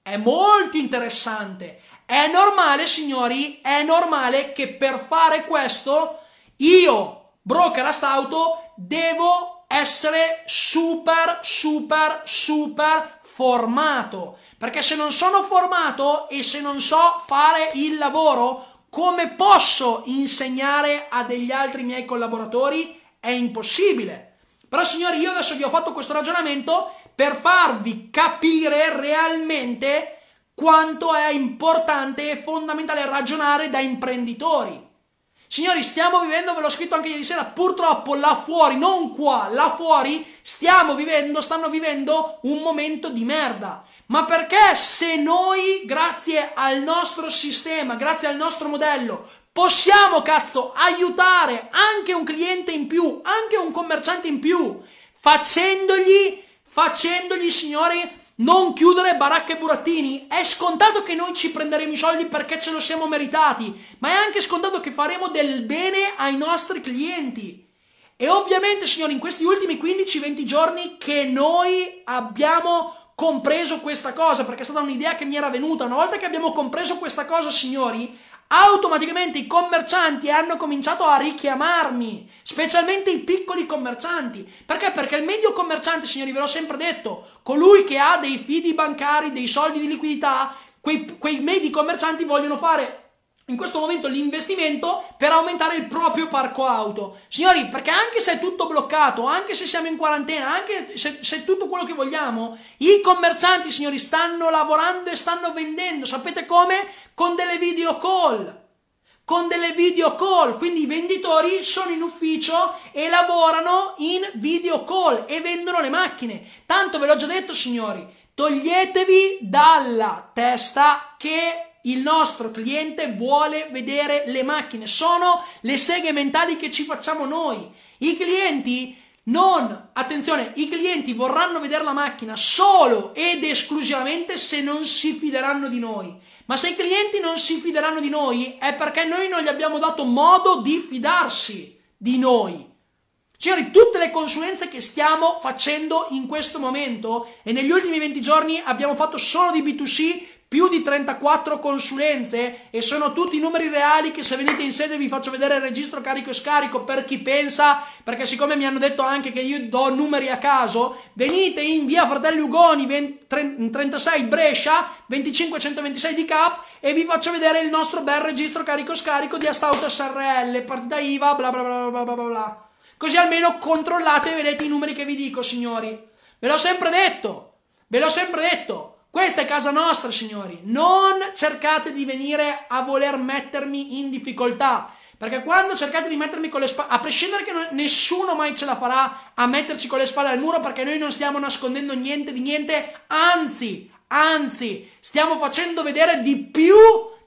Speaker 1: È molto interessante. È normale, signori, è normale che per fare questo io, broker astauto, devo essere super, super, super formato. Perché se non sono formato e se non so fare il lavoro, come posso insegnare a degli altri miei collaboratori? È impossibile. Però signori, io adesso vi ho fatto questo ragionamento per farvi capire realmente quanto è importante e fondamentale ragionare da imprenditori. Signori, stiamo vivendo, ve l'ho scritto anche ieri sera, purtroppo là fuori, non qua, là fuori, stiamo vivendo, stanno vivendo un momento di merda. Ma perché se noi, grazie al nostro sistema, grazie al nostro modello, possiamo, cazzo, aiutare anche un cliente in più, anche un commerciante in più, facendogli, facendogli, signori, non chiudere baracche e burattini. È scontato che noi ci prenderemo i soldi perché ce lo siamo meritati, ma è anche scontato che faremo del bene ai nostri clienti. E ovviamente, signori, in questi ultimi 15-20 giorni che noi abbiamo compreso questa cosa, perché è stata un'idea che mi era venuta, una volta che abbiamo compreso questa cosa, signori, automaticamente i commercianti hanno cominciato a richiamarmi, specialmente i piccoli commercianti. Perché? Perché il medio commerciante, signori, ve l'ho sempre detto, colui che ha dei fidi bancari, dei soldi di liquidità, quei, quei medi commercianti vogliono fare in questo momento l'investimento per aumentare il proprio parco auto. Signori, perché anche se è tutto bloccato, anche se siamo in quarantena, anche se, se tutto quello che vogliamo, i commercianti, signori, stanno lavorando e stanno vendendo. Sapete come? Con delle video call. Con delle video call, quindi i venditori sono in ufficio e lavorano in video call e vendono le macchine. Tanto ve l'ho già detto, signori, toglietevi dalla testa che il nostro cliente vuole vedere le macchine, sono le seghe mentali che ci facciamo noi. I clienti non, attenzione, i clienti vorranno vedere la macchina solo ed esclusivamente se non si fideranno di noi. Ma se i clienti non si fideranno di noi è perché noi non gli abbiamo dato modo di fidarsi di noi. Signori, tutte le consulenze che stiamo facendo in questo momento e negli ultimi 20 giorni abbiamo fatto solo di B2C più di 34 consulenze e sono tutti numeri reali che se venite in sede vi faccio vedere il registro carico e scarico per chi pensa, perché siccome mi hanno detto anche che io do numeri a caso, venite in via Fratelli Ugoni 20, 36 Brescia 2526 di Cap e vi faccio vedere il nostro bel registro carico e scarico di Astauto SRL, partita IVA, bla bla bla bla bla bla. Così almeno controllate e vedete i numeri che vi dico, signori. Ve l'ho sempre detto, ve l'ho sempre detto. Questa è casa nostra, signori. Non cercate di venire a voler mettermi in difficoltà. Perché quando cercate di mettermi con le spalle, a prescindere che nessuno mai ce la farà a metterci con le spalle al muro perché noi non stiamo nascondendo niente di niente, anzi, anzi, stiamo facendo vedere di più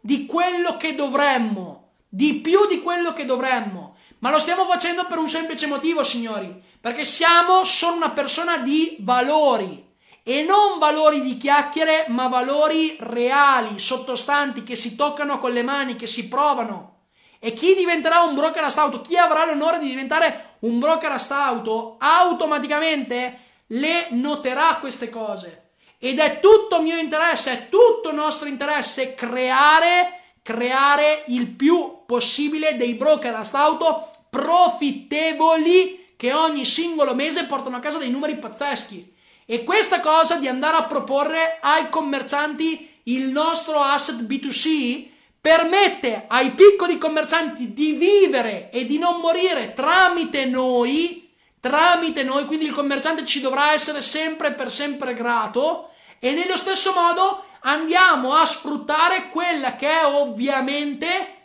Speaker 1: di quello che dovremmo, di più di quello che dovremmo. Ma lo stiamo facendo per un semplice motivo, signori, perché siamo solo una persona di valori e non valori di chiacchiere, ma valori reali, sottostanti, che si toccano con le mani, che si provano. E chi diventerà un broker astauto, chi avrà l'onore di diventare un broker astauto, automaticamente le noterà queste cose. Ed è tutto mio interesse, è tutto nostro interesse creare, creare il più possibile dei broker astauto profittevoli che ogni singolo mese portano a casa dei numeri pazzeschi. E questa cosa di andare a proporre ai commercianti il nostro asset B2C permette ai piccoli commercianti di vivere e di non morire tramite noi, tramite noi, quindi il commerciante ci dovrà essere sempre per sempre grato e nello stesso modo andiamo a sfruttare quella che è ovviamente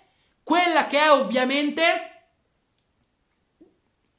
Speaker 1: quella che è ovviamente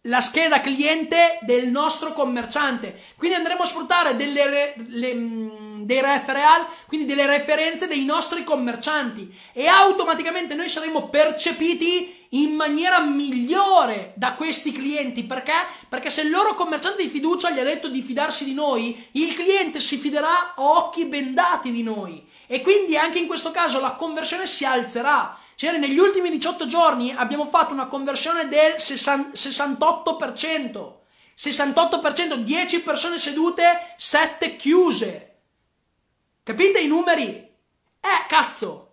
Speaker 1: la scheda cliente del nostro commerciante. Quindi andremo a sfruttare delle, le, mm, dei referral, quindi delle referenze dei nostri commercianti e automaticamente noi saremo percepiti in maniera migliore da questi clienti. Perché? Perché se il loro commerciante di fiducia gli ha detto di fidarsi di noi, il cliente si fiderà a occhi bendati di noi. E quindi anche in questo caso la conversione si alzerà. Cioè, negli ultimi 18 giorni abbiamo fatto una conversione del 68%. 68%, 10 persone sedute, 7 chiuse. Capite i numeri? Eh, cazzo.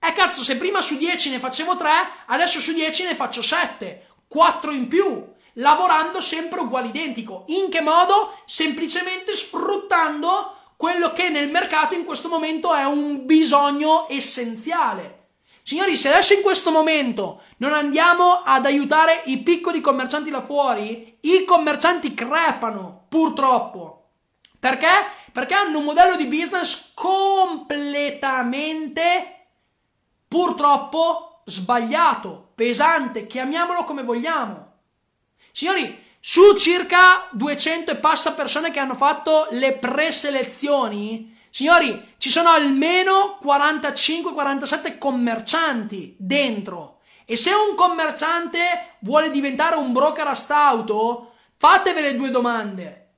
Speaker 1: Eh, cazzo, se prima su 10 ne facevo 3, adesso su 10 ne faccio 7. 4 in più. Lavorando sempre uguale identico. In che modo? Semplicemente sfruttando quello che nel mercato in questo momento è un bisogno essenziale. Signori, se adesso in questo momento non andiamo ad aiutare i piccoli commercianti là fuori, i commercianti crepano, purtroppo. Perché? Perché hanno un modello di business completamente, purtroppo, sbagliato, pesante, chiamiamolo come vogliamo. Signori, su circa 200 e passa persone che hanno fatto le preselezioni, Signori, ci sono almeno 45-47 commercianti dentro. E se un commerciante vuole diventare un broker a stauto, fatevele due domande.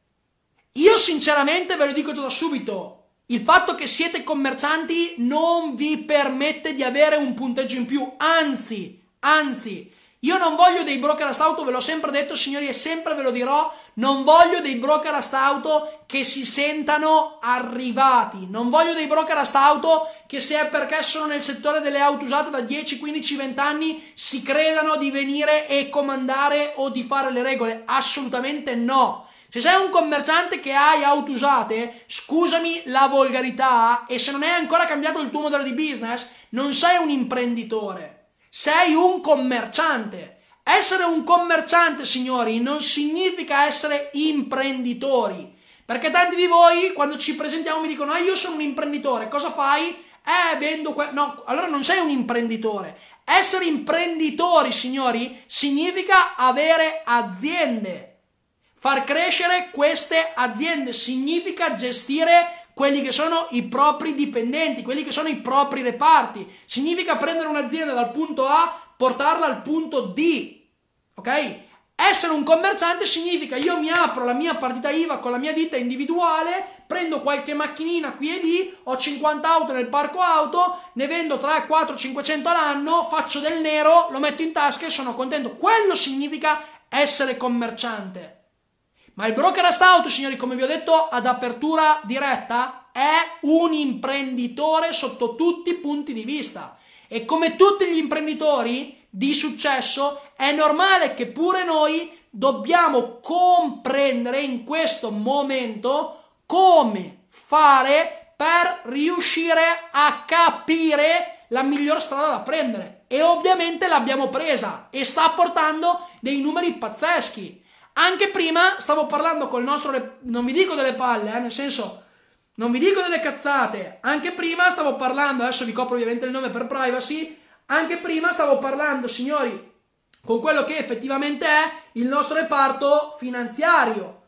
Speaker 1: Io sinceramente ve lo dico già da subito, il fatto che siete commercianti non vi permette di avere un punteggio in più, anzi, anzi, io non voglio dei broker a stauto, ve l'ho sempre detto signori e sempre ve lo dirò, non voglio dei broker a stauto che si sentano arrivati, non voglio dei broker a stauto che se è perché sono nel settore delle auto usate da 10, 15, 20 anni si credano di venire e comandare o di fare le regole, assolutamente no. Se sei un commerciante che hai auto usate, scusami la volgarità e se non è ancora cambiato il tuo modello di business, non sei un imprenditore sei un commerciante. Essere un commerciante, signori, non significa essere imprenditori. Perché tanti di voi, quando ci presentiamo, mi dicono: Ah, io sono un imprenditore. Cosa fai? Eh, vendo. Que-. No, allora non sei un imprenditore. Essere imprenditori, signori, significa avere aziende. Far crescere queste aziende significa gestire quelli che sono i propri dipendenti, quelli che sono i propri reparti. Significa prendere un'azienda dal punto A, portarla al punto D. Ok? Essere un commerciante significa io mi apro la mia partita IVA con la mia ditta individuale, prendo qualche macchinina qui e lì, ho 50 auto nel parco auto, ne vendo 3, 4, 500 all'anno, faccio del nero, lo metto in tasca e sono contento. Quello significa essere commerciante. Ma il broker a signori, come vi ho detto ad apertura diretta, è un imprenditore sotto tutti i punti di vista. E come tutti gli imprenditori di successo, è normale che pure noi dobbiamo comprendere in questo momento come fare per riuscire a capire la miglior strada da prendere. E ovviamente l'abbiamo presa e sta portando dei numeri pazzeschi. Anche prima stavo parlando col nostro, non vi dico delle palle, eh, nel senso, non vi dico delle cazzate, anche prima stavo parlando, adesso vi copro ovviamente il nome per privacy, anche prima stavo parlando, signori, con quello che effettivamente è il nostro reparto finanziario.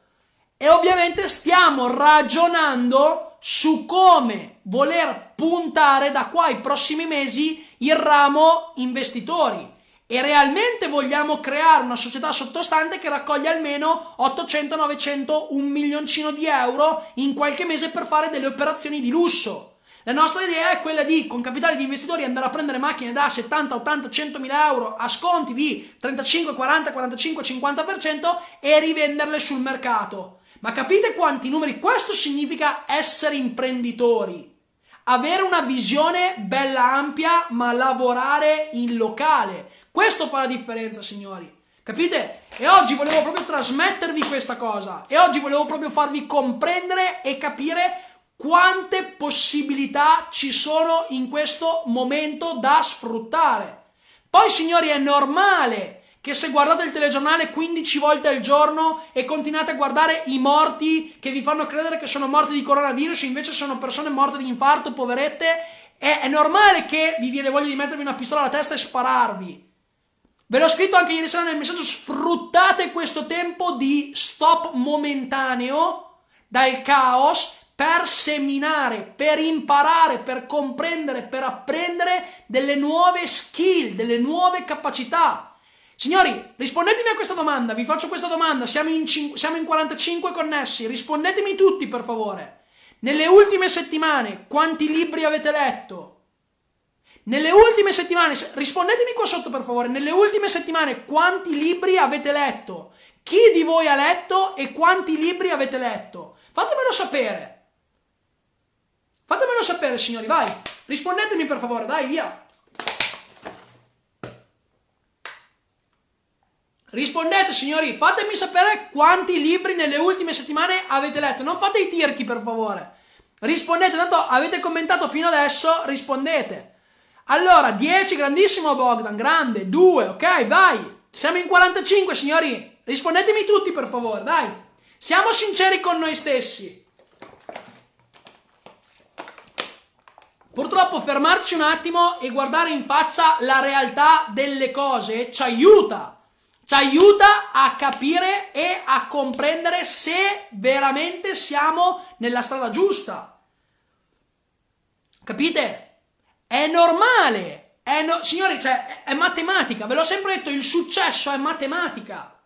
Speaker 1: E ovviamente stiamo ragionando su come voler puntare da qua ai prossimi mesi il ramo investitori e realmente vogliamo creare una società sottostante che raccoglie almeno 800, 900, un milioncino di euro in qualche mese per fare delle operazioni di lusso. La nostra idea è quella di, con capitali di investitori, andare a prendere macchine da 70, 80, 100 mila euro a sconti di 35, 40, 45, 50% e rivenderle sul mercato. Ma capite quanti numeri? Questo significa essere imprenditori. Avere una visione bella ampia, ma lavorare in locale questo fa la differenza, signori. Capite? E oggi volevo proprio trasmettervi questa cosa. E oggi volevo proprio farvi comprendere e capire quante possibilità ci sono in questo momento da sfruttare. Poi, signori, è normale che se guardate il telegiornale 15 volte al giorno e continuate a guardare i morti che vi fanno credere che sono morti di coronavirus, invece sono persone morte di infarto, poverette, è, è normale che vi viene voglia di mettervi una pistola alla testa e spararvi. Ve l'ho scritto anche ieri sera nel messaggio, sfruttate questo tempo di stop momentaneo dal caos per seminare, per imparare, per comprendere, per apprendere delle nuove skill, delle nuove capacità. Signori, rispondetemi a questa domanda, vi faccio questa domanda, siamo in, cin- siamo in 45 connessi, rispondetemi tutti per favore. Nelle ultime settimane quanti libri avete letto? Nelle ultime settimane, rispondetemi qua sotto per favore, nelle ultime settimane quanti libri avete letto? Chi di voi ha letto e quanti libri avete letto? Fatemelo sapere. Fatemelo sapere, signori, vai. Rispondetemi per favore, dai, via. Rispondete, signori, fatemi sapere quanti libri nelle ultime settimane avete letto. Non fate i tirchi, per favore. Rispondete, tanto avete commentato fino adesso, rispondete. Allora, 10, grandissimo Bogdan, grande, 2, ok, vai. Siamo in 45, signori. Rispondetemi tutti, per favore, dai. Siamo sinceri con noi stessi. Purtroppo fermarci un attimo e guardare in faccia la realtà delle cose ci aiuta, ci aiuta a capire e a comprendere se veramente siamo nella strada giusta. Capite? È normale, è no- signori, cioè, è matematica, ve l'ho sempre detto, il successo è matematica.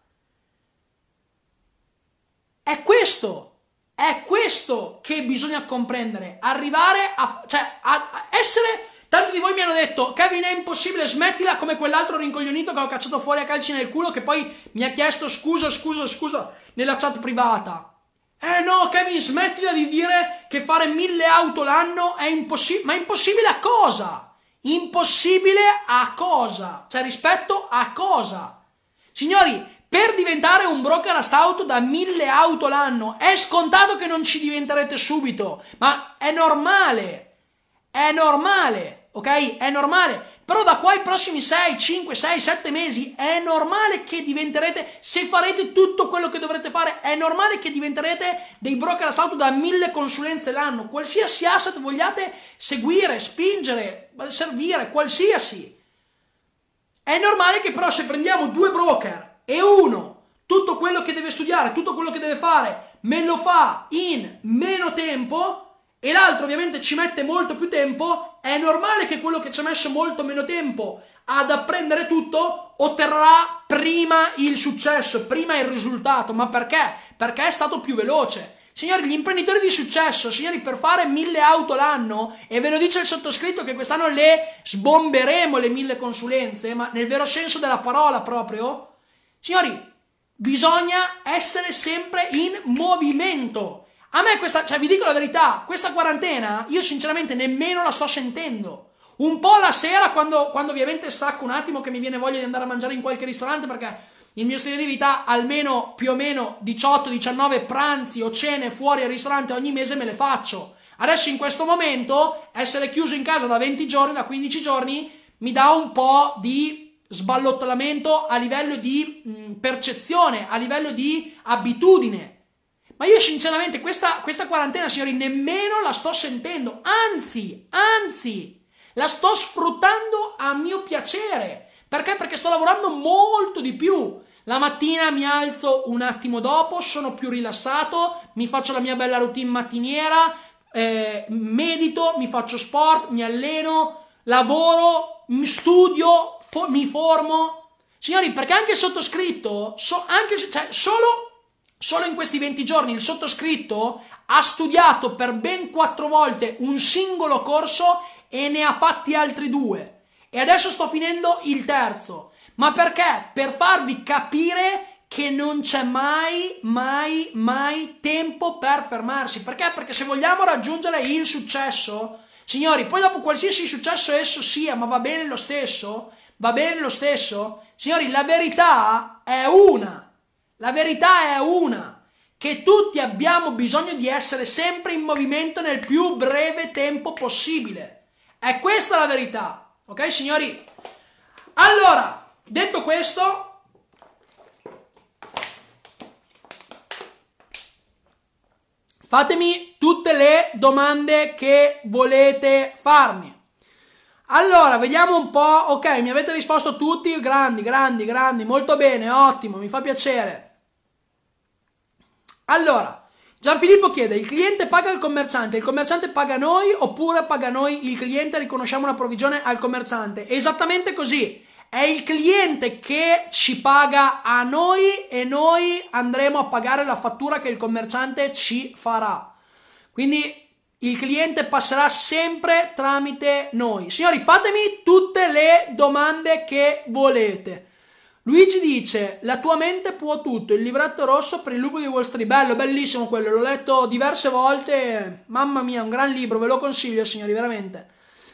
Speaker 1: È questo, è questo che bisogna comprendere, arrivare a, cioè, a essere... Tanti di voi mi hanno detto, Kevin è impossibile, smettila come quell'altro rincoglionito che ho cacciato fuori a calci nel culo che poi mi ha chiesto scusa, scusa, scusa nella chat privata. Eh no, Kevin, smettila di dire che fare mille auto l'anno è impossibile. Ma impossibile a cosa? Impossibile a cosa? Cioè rispetto a cosa? Signori, per diventare un broker a auto da mille auto l'anno è scontato che non ci diventerete subito, ma è normale, è normale, ok? È normale. Però da qua ai prossimi 6, 5, 6, 7 mesi è normale che diventerete, se farete tutto quello che dovrete fare, è normale che diventerete dei broker a auto da mille consulenze l'anno. Qualsiasi asset vogliate seguire, spingere, servire, qualsiasi. È normale che però se prendiamo due broker e uno tutto quello che deve studiare, tutto quello che deve fare, me lo fa in meno tempo e l'altro ovviamente ci mette molto più tempo, è normale che quello che ci ha messo molto meno tempo ad apprendere tutto otterrà prima il successo, prima il risultato. Ma perché? Perché è stato più veloce. Signori, gli imprenditori di successo, signori, per fare mille auto l'anno, e ve lo dice il sottoscritto che quest'anno le sbomberemo le mille consulenze, ma nel vero senso della parola proprio, Signori, bisogna essere sempre in movimento. A me questa, cioè vi dico la verità, questa quarantena io sinceramente nemmeno la sto sentendo. Un po' la sera quando, quando ovviamente stacco un attimo che mi viene voglia di andare a mangiare in qualche ristorante perché il mio stile di vita almeno più o meno 18-19 pranzi o cene fuori al ristorante ogni mese me le faccio. Adesso in questo momento essere chiuso in casa da 20 giorni, da 15 giorni, mi dà un po' di sballottamento a livello di mh, percezione, a livello di abitudine. Ma io sinceramente questa, questa quarantena, signori, nemmeno la sto sentendo, anzi, anzi, la sto sfruttando a mio piacere. Perché? Perché sto lavorando molto di più. La mattina mi alzo un attimo dopo, sono più rilassato, mi faccio la mia bella routine mattiniera, eh, medito, mi faccio sport, mi alleno, lavoro, studio, fo- mi formo. Signori, perché anche sottoscritto, so, anche, cioè, solo, solo in questi 20 giorni il sottoscritto ha studiato per ben quattro volte un singolo corso e ne ha fatti altri due. E adesso sto finendo il terzo. Ma perché? Per farvi capire che non c'è mai, mai, mai tempo per fermarsi. Perché? Perché se vogliamo raggiungere il successo, signori, poi dopo qualsiasi successo esso sia, ma va bene lo stesso, Va bene lo stesso? Signori, la verità è una. La verità è una. Che tutti abbiamo bisogno di essere sempre in movimento nel più breve tempo possibile. È questa la verità. Ok, signori? Allora, detto questo, fatemi tutte le domande che volete farmi. Allora, vediamo un po'. Ok, mi avete risposto tutti. Grandi, grandi, grandi. Molto bene, ottimo, mi fa piacere. Allora, Gianfilippo chiede: il cliente paga il commerciante, il commerciante paga noi oppure paga noi il cliente e riconosciamo una provvigione al commerciante? Esattamente così. È il cliente che ci paga a noi e noi andremo a pagare la fattura che il commerciante ci farà. Quindi il cliente passerà sempre tramite noi. Signori, fatemi tutte le domande che volete. Luigi dice: La tua mente può tutto. Il libretto rosso per il lupo di Wall Street. Bello, bellissimo quello. L'ho letto diverse volte. Mamma mia, un gran libro. Ve lo consiglio, signori, veramente.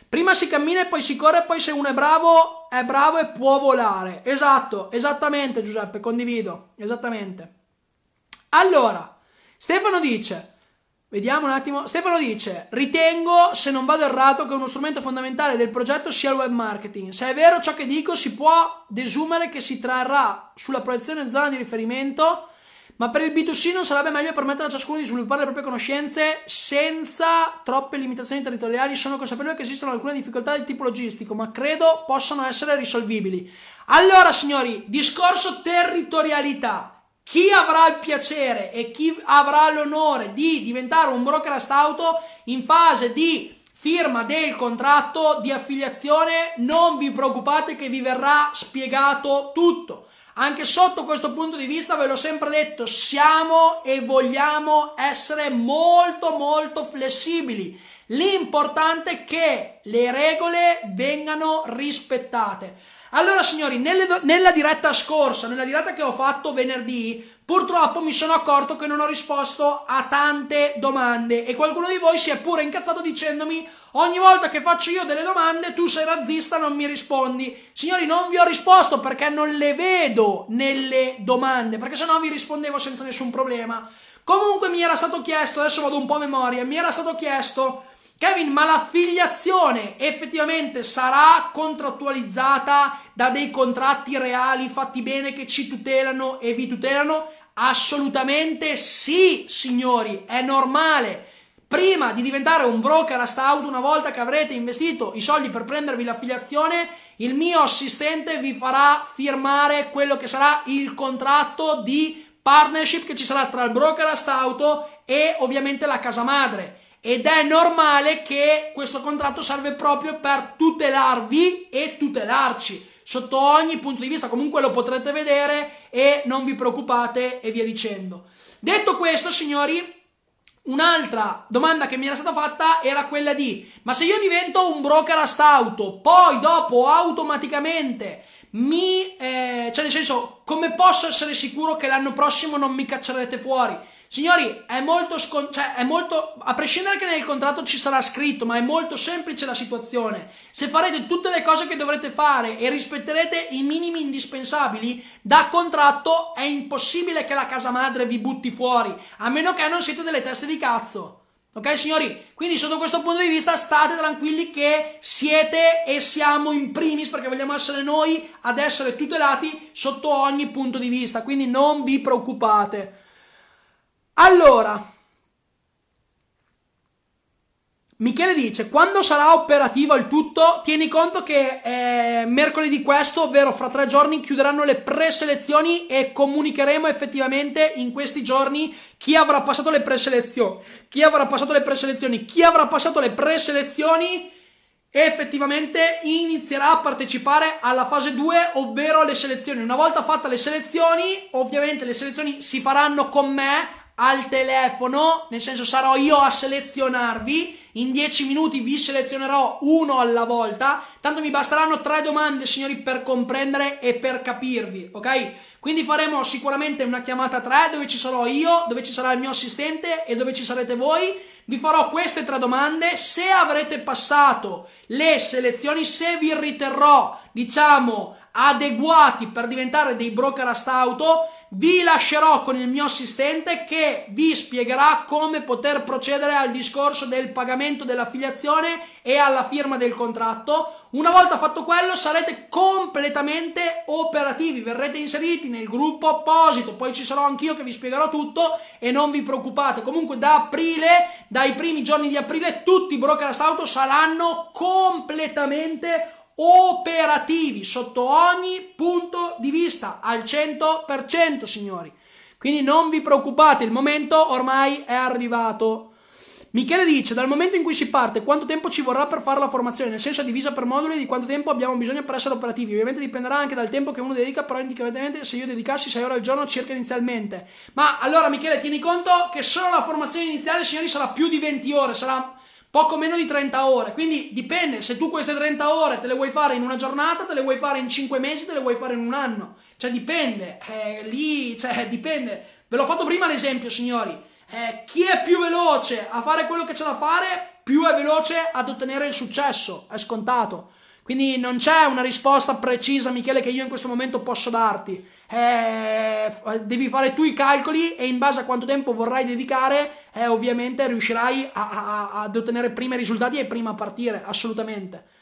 Speaker 1: Prima si cammina e poi si corre. Poi, se uno è bravo, è bravo e può volare. Esatto, esattamente, Giuseppe. Condivido. Esattamente. Allora, Stefano dice. Vediamo un attimo. Stefano dice: Ritengo, se non vado errato, che uno strumento fondamentale del progetto sia il web marketing. Se è vero ciò che dico, si può desumere che si trarrà sulla proiezione zona di riferimento. Ma per il B2C non sarebbe meglio permettere a ciascuno di sviluppare le proprie conoscenze senza troppe limitazioni territoriali? Sono consapevole che esistono alcune difficoltà di tipo logistico, ma credo possano essere risolvibili. Allora, signori, discorso territorialità chi avrà il piacere e chi avrà l'onore di diventare un brokerist auto in fase di firma del contratto di affiliazione, non vi preoccupate che vi verrà spiegato tutto. Anche sotto questo punto di vista ve l'ho sempre detto, siamo e vogliamo essere molto molto flessibili. L'importante è che le regole vengano rispettate. Allora, signori, nelle, nella diretta scorsa, nella diretta che ho fatto venerdì, purtroppo mi sono accorto che non ho risposto a tante domande e qualcuno di voi si è pure incazzato dicendomi ogni volta che faccio io delle domande tu sei razzista non mi rispondi. Signori, non vi ho risposto perché non le vedo nelle domande, perché se no vi rispondevo senza nessun problema. Comunque mi era stato chiesto, adesso vado un po' a memoria, mi era stato chiesto Kevin, ma l'affiliazione effettivamente sarà contrattualizzata da dei contratti reali fatti bene che ci tutelano e vi tutelano? Assolutamente sì, signori, è normale. Prima di diventare un broker a stout, una volta che avrete investito i soldi per prendervi l'affiliazione, il mio assistente vi farà firmare quello che sarà il contratto di partnership che ci sarà tra il broker a stout e ovviamente la casa madre ed è normale che questo contratto serve proprio per tutelarvi e tutelarci sotto ogni punto di vista. Comunque lo potrete vedere e non vi preoccupate e via dicendo. Detto questo, signori, un'altra domanda che mi era stata fatta era quella di: ma se io divento un broker a stauto, poi dopo automaticamente mi, eh, cioè nel senso, come posso essere sicuro che l'anno prossimo non mi caccerete fuori? Signori, è molto, scon- cioè, è molto, a prescindere che nel contratto ci sarà scritto, ma è molto semplice la situazione. Se farete tutte le cose che dovrete fare e rispetterete i minimi indispensabili, da contratto è impossibile che la casa madre vi butti fuori, a meno che non siete delle teste di cazzo. Ok, signori? Quindi, sotto questo punto di vista, state tranquilli che siete e siamo in primis perché vogliamo essere noi ad essere tutelati sotto ogni punto di vista. Quindi, non vi preoccupate. Allora, Michele dice, quando sarà operativo il tutto, tieni conto che eh, mercoledì questo, ovvero fra tre giorni, chiuderanno le preselezioni e comunicheremo effettivamente in questi giorni chi avrà passato le preselezioni. Chi avrà passato le preselezioni? Chi avrà passato le preselezioni effettivamente inizierà a partecipare alla fase 2, ovvero alle selezioni. Una volta fatte le selezioni, ovviamente le selezioni si faranno con me al telefono, nel senso sarò io a selezionarvi. In 10 minuti vi selezionerò uno alla volta. Tanto mi basteranno tre domande, signori, per comprendere e per capirvi, ok? Quindi faremo sicuramente una chiamata 3 dove ci sarò io, dove ci sarà il mio assistente e dove ci sarete voi. Vi farò queste tre domande. Se avrete passato le selezioni, se vi riterrò, diciamo, adeguati per diventare dei broker a auto, vi lascerò con il mio assistente che vi spiegherà come poter procedere al discorso del pagamento dell'affiliazione e alla firma del contratto. Una volta fatto quello sarete completamente operativi, verrete inseriti nel gruppo apposito, poi ci sarò anch'io che vi spiegherò tutto e non vi preoccupate. Comunque da aprile, dai primi giorni di aprile, tutti i broker auto saranno completamente operativi sotto ogni punto di vista al 100% signori. Quindi non vi preoccupate, il momento ormai è arrivato. Michele dice, dal momento in cui si parte, quanto tempo ci vorrà per fare la formazione? Nel senso è divisa per moduli di quanto tempo abbiamo bisogno per essere operativi. Ovviamente dipenderà anche dal tempo che uno dedica, però indicativamente se io dedicassi 6 ore al giorno circa inizialmente. Ma allora Michele, tieni conto che solo la formazione iniziale, signori, sarà più di 20 ore, sarà poco meno di 30 ore. Quindi dipende, se tu queste 30 ore te le vuoi fare in una giornata, te le vuoi fare in 5 mesi, te le vuoi fare in un anno. Cioè dipende, eh, lì, cioè dipende. Ve l'ho fatto prima l'esempio, signori eh, chi è più veloce a fare quello che c'è da fare, più è veloce ad ottenere il successo, è scontato. Quindi non c'è una risposta precisa, Michele, che io in questo momento posso darti. Eh, devi fare tu i calcoli e in base a quanto tempo vorrai dedicare, eh, ovviamente riuscirai a, a, ad ottenere prima i risultati e prima a partire, assolutamente.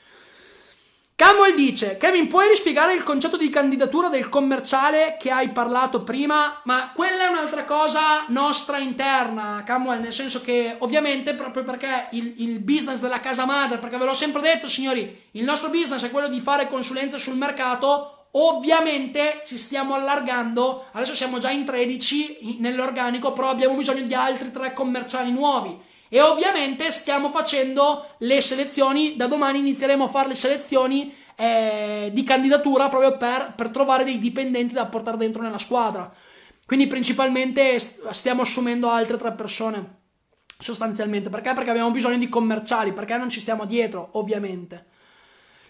Speaker 1: Camwell dice: Kevin, puoi rispiegare il concetto di candidatura del commerciale che hai parlato prima? Ma quella è un'altra cosa nostra interna, Camwell, nel senso che ovviamente proprio perché il, il, business della casa madre, perché ve l'ho sempre detto, signori, il nostro business è quello di fare consulenze sul mercato. Ovviamente ci stiamo allargando, adesso siamo già in 13 nell'organico, però abbiamo bisogno di altri tre commerciali nuovi e ovviamente stiamo facendo le selezioni, da domani inizieremo a fare le selezioni eh, di candidatura proprio per, per trovare dei dipendenti da portare dentro nella squadra. Quindi principalmente stiamo assumendo altre tre persone, sostanzialmente. Perché? Perché abbiamo bisogno di commerciali, perché non ci stiamo dietro, ovviamente.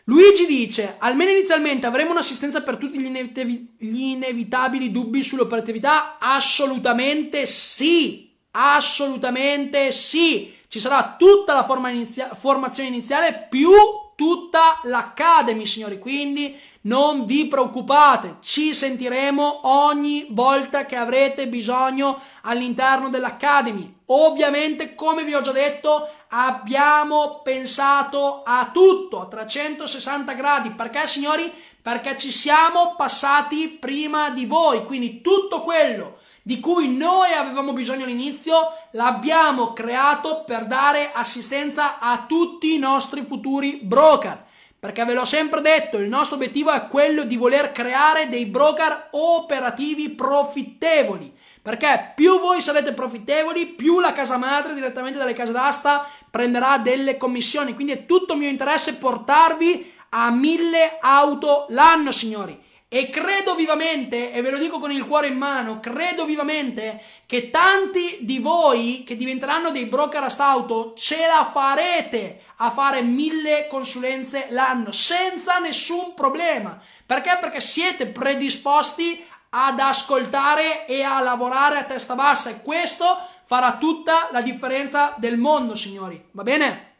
Speaker 1: Luigi dice, almeno inizialmente avremo un'assistenza per tutti gli, inevit- gli inevitabili dubbi sull'operatività? Assolutamente sì! Assolutamente sì. Ci sarà tutta la forma inizia- formazione iniziale più tutta l'Academy, signori. Quindi non vi preoccupate, ci sentiremo ogni volta che avrete bisogno all'interno dell'Academy. Ovviamente, come vi ho già detto, abbiamo pensato a tutto a 360 gradi. Perché, signori? Perché ci siamo passati prima di voi. Quindi tutto quello di cui noi avevamo bisogno all'inizio, l'abbiamo creato per dare assistenza a tutti i nostri futuri broker. Perché ve l'ho sempre detto, il nostro obiettivo è quello di voler creare dei broker operativi profittevoli. Perché più voi sarete profittevoli, più la casa madre direttamente dalle case d'asta prenderà delle commissioni. Quindi è tutto mio interesse portarvi a mille auto l'anno, signori. E credo vivamente, e ve lo dico con il cuore in mano, credo vivamente che tanti di voi che diventeranno dei broker auto ce la farete a fare mille consulenze l'anno senza nessun problema. Perché? Perché siete predisposti ad ascoltare e a lavorare a testa bassa e questo farà tutta la differenza del mondo, signori. Va bene?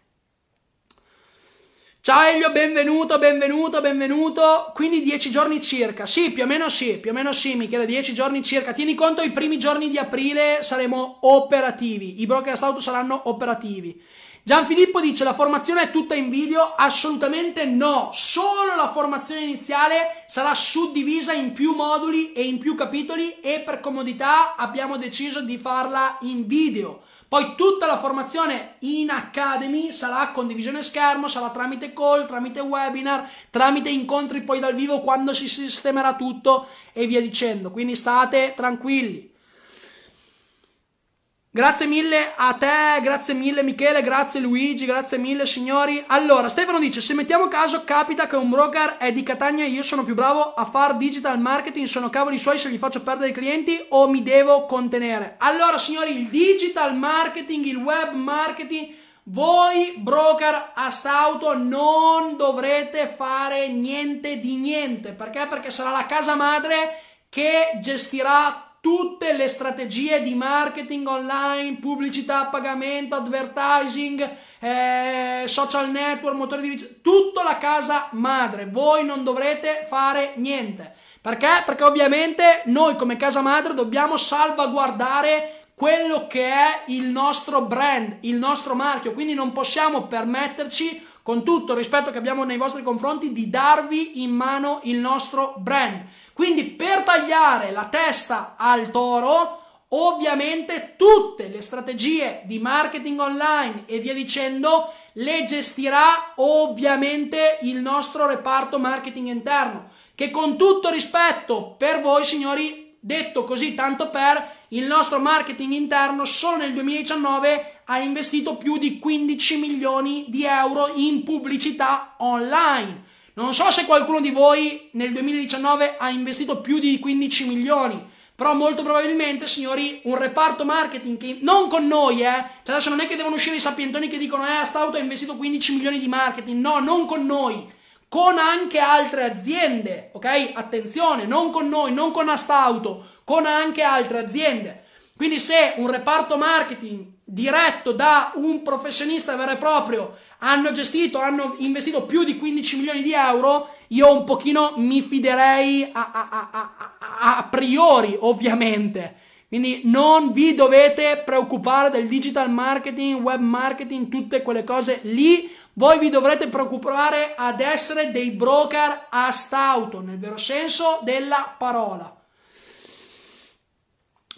Speaker 1: Ciao Elio, benvenuto, benvenuto, benvenuto. Quindi 10 giorni circa. Sì, più o meno sì, più o meno sì, Michele, 10 giorni circa. Tieni conto, i primi giorni di aprile saremo operativi. I broker auto saranno operativi. Gianfilippo dice la formazione è tutta in video? Assolutamente no, solo la formazione iniziale sarà suddivisa in più moduli e in più capitoli e per comodità abbiamo deciso di farla in video. Poi tutta la formazione in Academy sarà condivisione schermo, sarà tramite call, tramite webinar, tramite incontri poi dal vivo quando si sistemerà tutto e via dicendo. Quindi state tranquilli. Grazie mille a te, grazie mille Michele, grazie Luigi, grazie mille signori. Allora, Stefano dice, se mettiamo caso capita che un broker è di Catania e io sono più bravo a fare digital marketing, sono cavoli suoi se gli faccio perdere i clienti o mi devo contenere? Allora signori, il digital marketing, il web marketing, voi broker a stauto non dovrete fare niente di niente. Perché? Perché sarà la casa madre che gestirà tutte le strategie di marketing online, pubblicità a pagamento, advertising, eh, social network, motore di ricerca, tutto la casa madre. Voi non dovrete fare niente. Perché? Perché ovviamente noi come casa madre dobbiamo salvaguardare quello che è il nostro brand, il nostro marchio, quindi non possiamo permetterci con tutto il rispetto che abbiamo nei vostri confronti di darvi in mano il nostro brand. Quindi per tagliare la testa al toro Ovviamente tutte le strategie di marketing online e via dicendo le gestirà ovviamente il nostro reparto marketing interno, che con tutto rispetto per voi signori, detto così tanto per, il nostro marketing interno solo nel 2019 ha investito più di 15 milioni di euro in pubblicità online. Non so se qualcuno di voi nel 2019 ha investito più di 15 milioni, però molto probabilmente, signori, un reparto marketing che non con noi, eh. Cioè adesso non è che devono uscire i sapientoni che dicono "Eh, Astauto ha investito 15 milioni di marketing". No, non con noi. Con anche altre aziende, ok? Attenzione, non con noi, non con Astauto, con anche altre aziende. Quindi se un reparto marketing diretto da un professionista vero e proprio hanno gestito, hanno investito più di 15 milioni di euro, io un pochino mi fiderei a, a, a, a, priori, ovviamente. Quindi non vi dovete preoccupare del digital marketing, web marketing, tutte quelle cose lì. Voi vi dovrete preoccupare ad essere dei broker a stauto, nel vero senso della parola.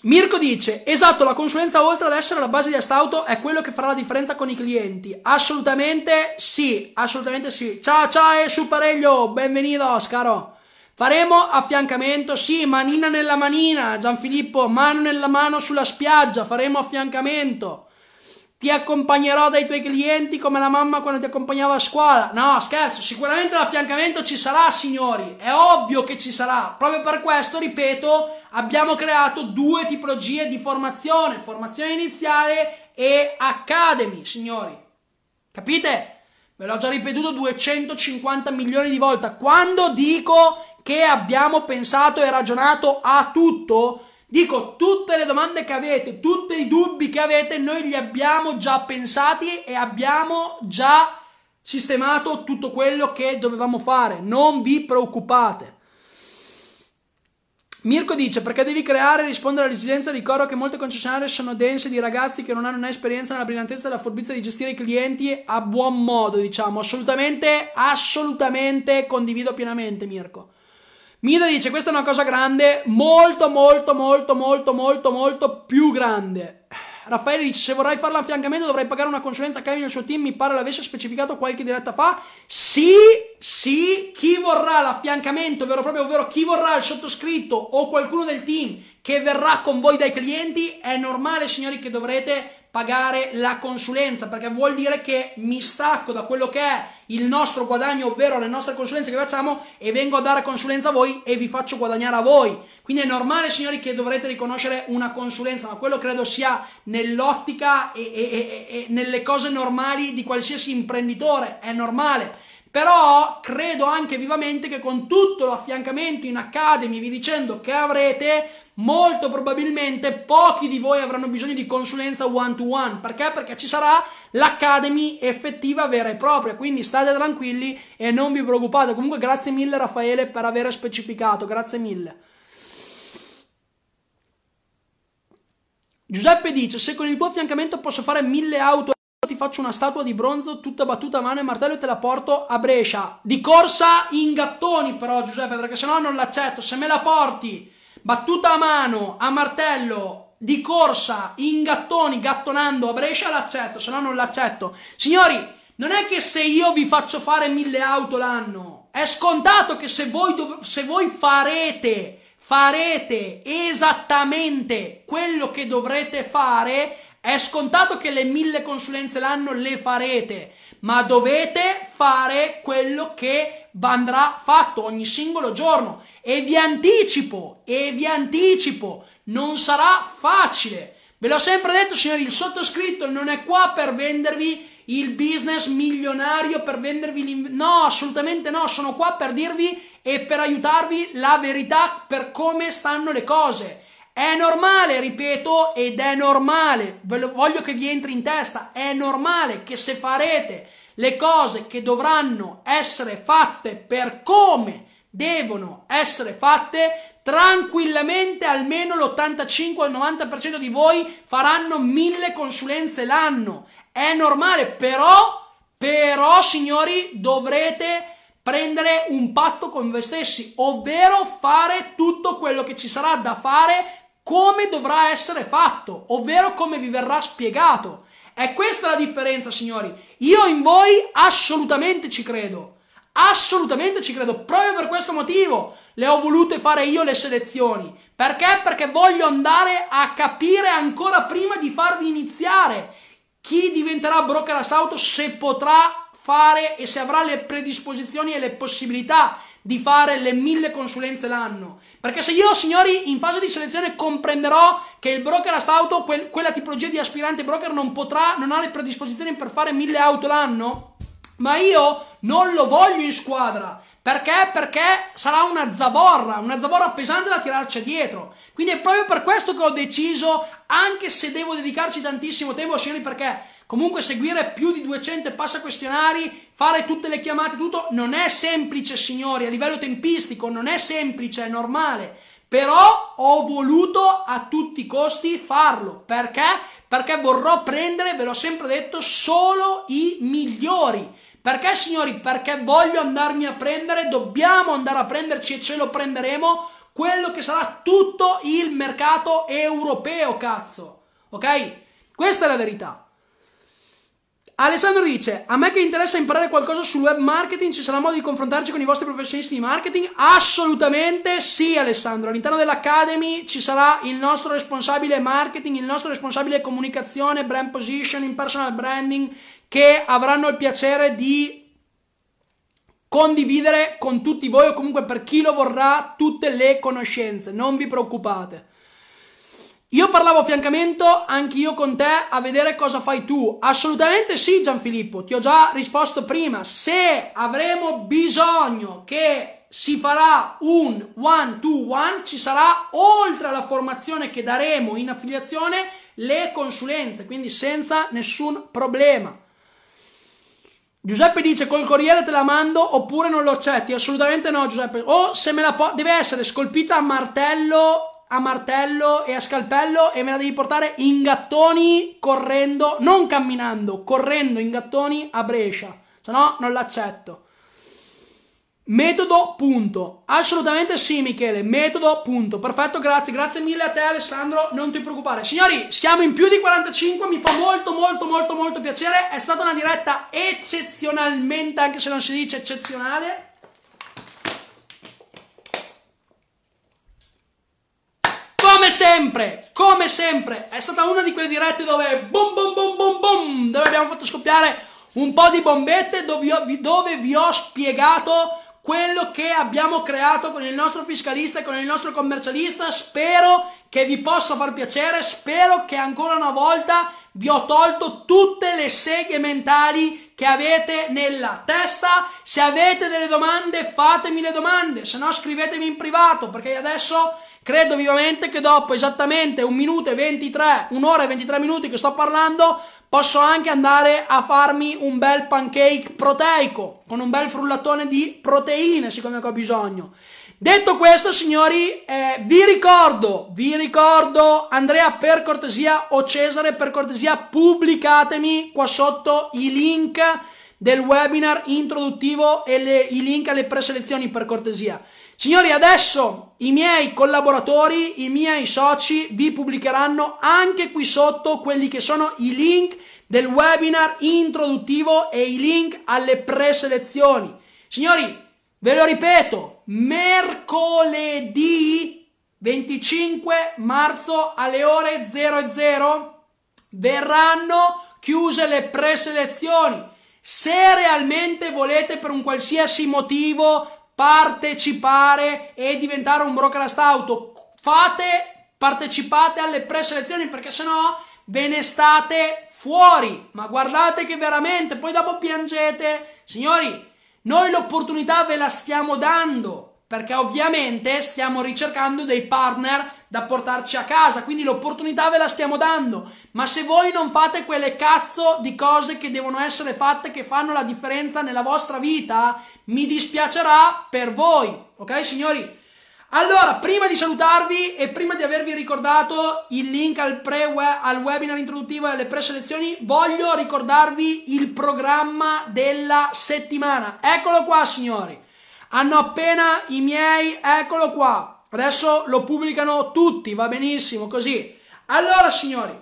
Speaker 1: Mirko dice, esatto, la consulenza oltre ad essere la base di Astauto è quello che farà la differenza con i clienti. Assolutamente sì, assolutamente sì. Ciao ciao e supereglio, benvenuto caro. Faremo affiancamento, sì, manina nella manina, Gianfilippo, mano nella mano sulla spiaggia, faremo affiancamento. Ti accompagnerò dai tuoi clienti come la mamma quando ti accompagnava a scuola. No, scherzo, sicuramente l'affiancamento ci sarà, signori, è ovvio che ci sarà. Proprio per questo, ripeto, abbiamo creato due tipologie di formazione, formazione iniziale e academy, signori. Capite? Ve l'ho già ripetuto 250 milioni di volte. Quando dico che abbiamo pensato e ragionato a tutto, dico tutte le domande che avete, tutti i dubbi che avete, noi li abbiamo già pensati e abbiamo già sistemato tutto quello che dovevamo fare. Non vi preoccupate. Mirko dice perché devi creare e rispondere all'esigenza ricordo che molte concessionarie sono dense di ragazzi che non hanno né esperienza nella brillantezza e la furbizia di gestire i clienti a buon modo diciamo assolutamente assolutamente condivido pienamente Mirko. Mida dice questa è una cosa grande molto molto molto molto molto molto più grande Raffaele dice: Se vorrai fare l'affiancamento dovrai pagare una consulenza a e il suo team. Mi pare l'avesse specificato qualche diretta fa. Sì, sì, chi vorrà l'affiancamento, vero proprio, ovvero chi vorrà il sottoscritto o qualcuno del team che verrà con voi dai clienti, è normale, signori, che dovrete pagare la consulenza perché vuol dire che mi stacco da quello che è il nostro guadagno, ovvero le nostre consulenze che facciamo e vengo a dare consulenza a voi e vi faccio guadagnare a voi. Quindi è normale, signori, che dovrete riconoscere una consulenza, ma quello credo sia nell'ottica e, e, e, e nelle cose normali di qualsiasi imprenditore, è normale. Però credo anche vivamente che con tutto l'affiancamento in Academy, vi dicendo che avrete, molto probabilmente pochi di voi avranno bisogno di consulenza one to one. Perché? Perché ci sarà l'Academy effettiva vera e propria. Quindi state tranquilli e non vi preoccupate. Comunque, grazie mille, Raffaele, per aver specificato. Grazie mille. Giuseppe dice: Se con il tuo affiancamento posso fare mille auto ti faccio una statua di bronzo tutta battuta a mano e martello e te la porto a Brescia. Di corsa in gattoni però Giuseppe perché sennò non l'accetto. Se me la porti battuta a mano, a martello, di corsa, in gattoni, gattonando a Brescia, l'accetto, se no non l'accetto. Signori, non è che se io vi faccio fare mille auto l'anno, è scontato che se voi, dov- se voi farete, farete esattamente quello che dovrete fare, è scontato che le mille consulenze l'anno le farete, ma dovete fare quello che andrà fatto ogni singolo giorno. E vi anticipo, e vi anticipo, non sarà facile. Ve l'ho sempre detto, signori, il sottoscritto non è qua per vendervi il business milionario, per vendervi l'inv- No, assolutamente no, sono qua per dirvi e per aiutarvi la verità per come stanno le cose. È normale, ripeto, ed è normale, voglio che vi entri in testa, è normale che se farete le cose che dovranno essere fatte per come devono essere fatte tranquillamente almeno l'85-90% di voi faranno mille consulenze l'anno. È normale, però, però, signori, dovrete prendere un patto con voi stessi, ovvero fare tutto quello che ci sarà da fare come dovrà essere fatto, ovvero come vi verrà spiegato. È questa la differenza, signori. Io in voi assolutamente ci credo. Assolutamente ci credo. Proprio per questo motivo le ho volute fare io le selezioni. Perché? Perché voglio andare a capire ancora prima di farvi iniziare chi diventerà broker auto se potrà fare e se avrà le predisposizioni e le possibilità di fare le mille consulenze l'anno. Perché se io, signori, in fase di selezione comprenderò che il broker auto, quel, quella tipologia di aspirante broker non potrà, non ha le predisposizioni per fare mille auto l'anno, ma io non lo voglio in squadra. Perché? Perché sarà una zavorra, una zavorra pesante da tirarci dietro. Quindi è proprio per questo che ho deciso, anche se devo dedicarci tantissimo tempo, signori, perché Comunque seguire più di 200 passa questionari, fare tutte le chiamate, tutto non è semplice, signori, a livello tempistico non è semplice, è normale. Però ho voluto a tutti i costi farlo. Perché? Perché vorrò prendere, ve l'ho sempre detto, solo i migliori. Perché, signori? Perché voglio andarmi a prendere, dobbiamo andare a prenderci e ce lo prenderemo quello che sarà tutto il mercato europeo, cazzo. Ok? Questa è la verità. Alessandro dice: A me che interessa imparare qualcosa sul web marketing, ci sarà modo di confrontarci con i vostri professionisti di marketing? Assolutamente sì, Alessandro. All'interno dell'Academy ci sarà il nostro responsabile marketing, il nostro responsabile comunicazione, brand positioning, personal branding, che avranno il piacere di condividere con tutti voi o comunque per chi lo vorrà tutte le conoscenze. Non vi preoccupate. Io parlavo a fiancamento anch'io con te a vedere cosa fai tu. Assolutamente sì, Gianfilippo, ti ho già risposto prima. Se avremo bisogno che si farà un one to one, ci sarà oltre alla formazione che daremo in affiliazione le consulenze, quindi senza nessun problema. Giuseppe dice col corriere te la mando oppure non lo accetti? Assolutamente no, Giuseppe. O se me la po- deve essere scolpita a martello a martello e a scalpello e me la devi portare in gattoni correndo, non camminando, correndo in gattoni a Brescia. Se no non l'accetto. Metodo punto. Assolutamente sì, Michele. Metodo punto. Perfetto, grazie. Grazie mille a te, Alessandro. Non ti preoccupare. Signori, siamo in più di 45. Mi fa molto, molto, molto, molto piacere. È stata una diretta eccezionalmente, anche se non si dice eccezionale. come sempre, come sempre, è stata una di quelle dirette dove boom boom boom boom boom, dove abbiamo fatto scoppiare un po' di bombette, dove, dove vi ho spiegato quello che abbiamo creato con il nostro fiscalista e con il nostro commercialista. Spero che vi possa far piacere, spero che ancora una volta vi ho tolto tutte le seghe mentali che avete nella testa. Se avete delle domande, fatemi le domande, se no scrivetemi in privato, perché adesso Credo vivamente che dopo esattamente un minuto e 23, un'ora e 23 minuti che sto parlando, posso anche andare a farmi un bel pancake proteico con un bel frullatone di proteine, siccome ho bisogno. Detto questo, signori, eh, vi ricordo, vi ricordo, Andrea, per cortesia, o Cesare, per cortesia, pubblicatemi qua sotto i link del webinar introduttivo e le, i link alle preselezioni per cortesia. Signori, adesso i miei collaboratori, i miei soci vi pubblicheranno anche qui sotto quelli che sono i link del webinar introduttivo e i link alle preselezioni. Signori, ve lo ripeto, mercoledì 25 marzo alle ore 00 verranno chiuse le preselezioni. Se realmente volete per un qualsiasi motivo partecipare e diventare un broker auto. Fate, partecipate alle preselezioni perché sennò ve ne state fuori. Ma guardate che veramente, poi dopo piangete. Signori, noi l'opportunità ve la stiamo dando perché ovviamente stiamo ricercando dei partner da portarci a casa, quindi l'opportunità ve la stiamo dando. Ma se voi non fate quelle cazzo di cose che devono essere fatte, che fanno la differenza nella vostra vita, mi dispiacerà per voi. ok signori? Allora, prima di salutarvi e prima di avervi ricordato il link al, pre al webinar introduttivo e alle preselezioni, voglio ricordarvi il programma della settimana. Eccolo qua, signori. Hanno appena i miei, eccolo qua. Adesso lo pubblicano tutti, va benissimo così. Allora, signori,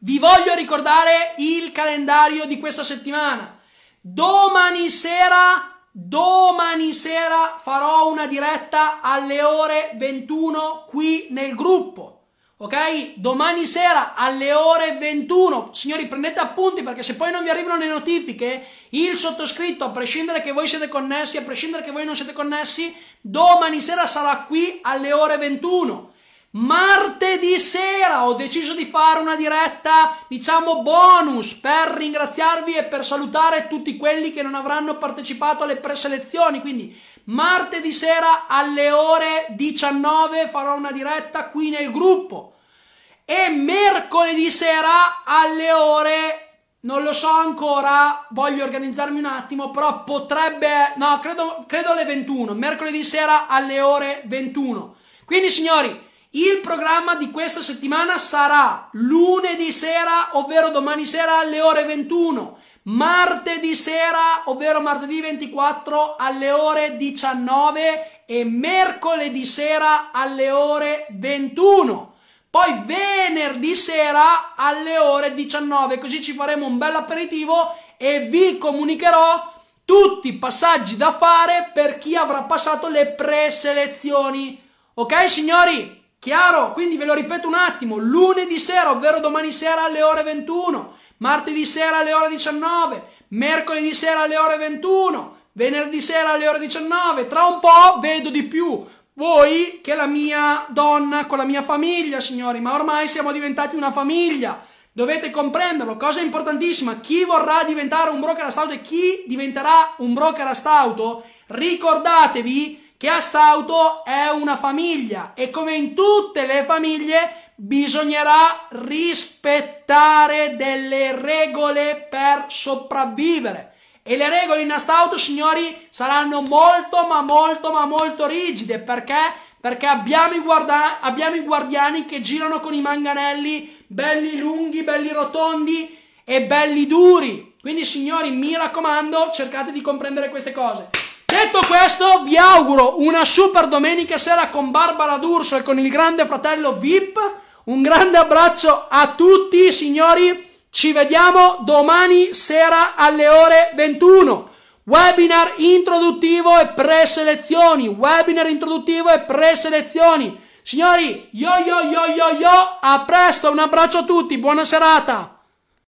Speaker 1: vi voglio ricordare il calendario di questa settimana. Domani sera Domani sera farò una diretta alle ore 21 qui nel gruppo. Ok? Domani sera alle ore 21. Signori, prendete appunti perché se poi non vi arrivano le notifiche, il sottoscritto, a prescindere che voi siete connessi, a prescindere che voi non siete connessi, domani sera sarà qui alle ore 21. Martedì sera ho deciso di fare una diretta, diciamo bonus, per ringraziarvi e per salutare tutti quelli che non avranno partecipato alle preselezioni. Quindi martedì sera alle ore 19 farò una diretta qui nel gruppo. E mercoledì sera alle ore non lo so ancora, voglio organizzarmi un attimo, però potrebbe, no, credo, credo alle 21, mercoledì sera alle ore 21. Quindi signori, il programma di questa settimana sarà lunedì sera, ovvero domani sera alle ore 21, martedì sera, ovvero martedì 24 alle ore 19 e mercoledì sera alle ore 21. Poi venerdì sera alle ore 19, così ci faremo un bel aperitivo e vi comunicherò tutti i passaggi da fare per chi avrà passato le preselezioni. Ok signori? Chiaro? Quindi ve lo ripeto un attimo, lunedì sera, ovvero domani sera alle ore 21, martedì sera alle ore 19, mercoledì sera alle ore 21, venerdì sera alle ore 19, tra un po' vedo di più voi che la mia donna con la mia famiglia, signori, ma ormai siamo diventati una famiglia. Dovete comprenderlo, cosa importantissima, chi vorrà diventare un broker a stauto e chi diventerà un broker a stauto, ricordatevi che a Stauto è una famiglia e come in tutte le famiglie bisognerà rispettare delle regole per sopravvivere. E le regole in Astauto, signori, saranno molto, ma molto, ma molto rigide. Perché? Perché abbiamo i, guarda- abbiamo i guardiani che girano con i manganelli belli lunghi, belli rotondi e belli duri. Quindi, signori, mi raccomando, cercate di comprendere queste cose. Detto questo, vi auguro una super domenica sera con Barbara D'Urso e con il grande fratello VIP. Un grande abbraccio a tutti, signori. Ci vediamo domani sera alle ore 21. Webinar introduttivo e preselezioni. Webinar introduttivo e preselezioni. Signori, yo yo yo yo yo, a presto, un abbraccio a tutti, buona serata.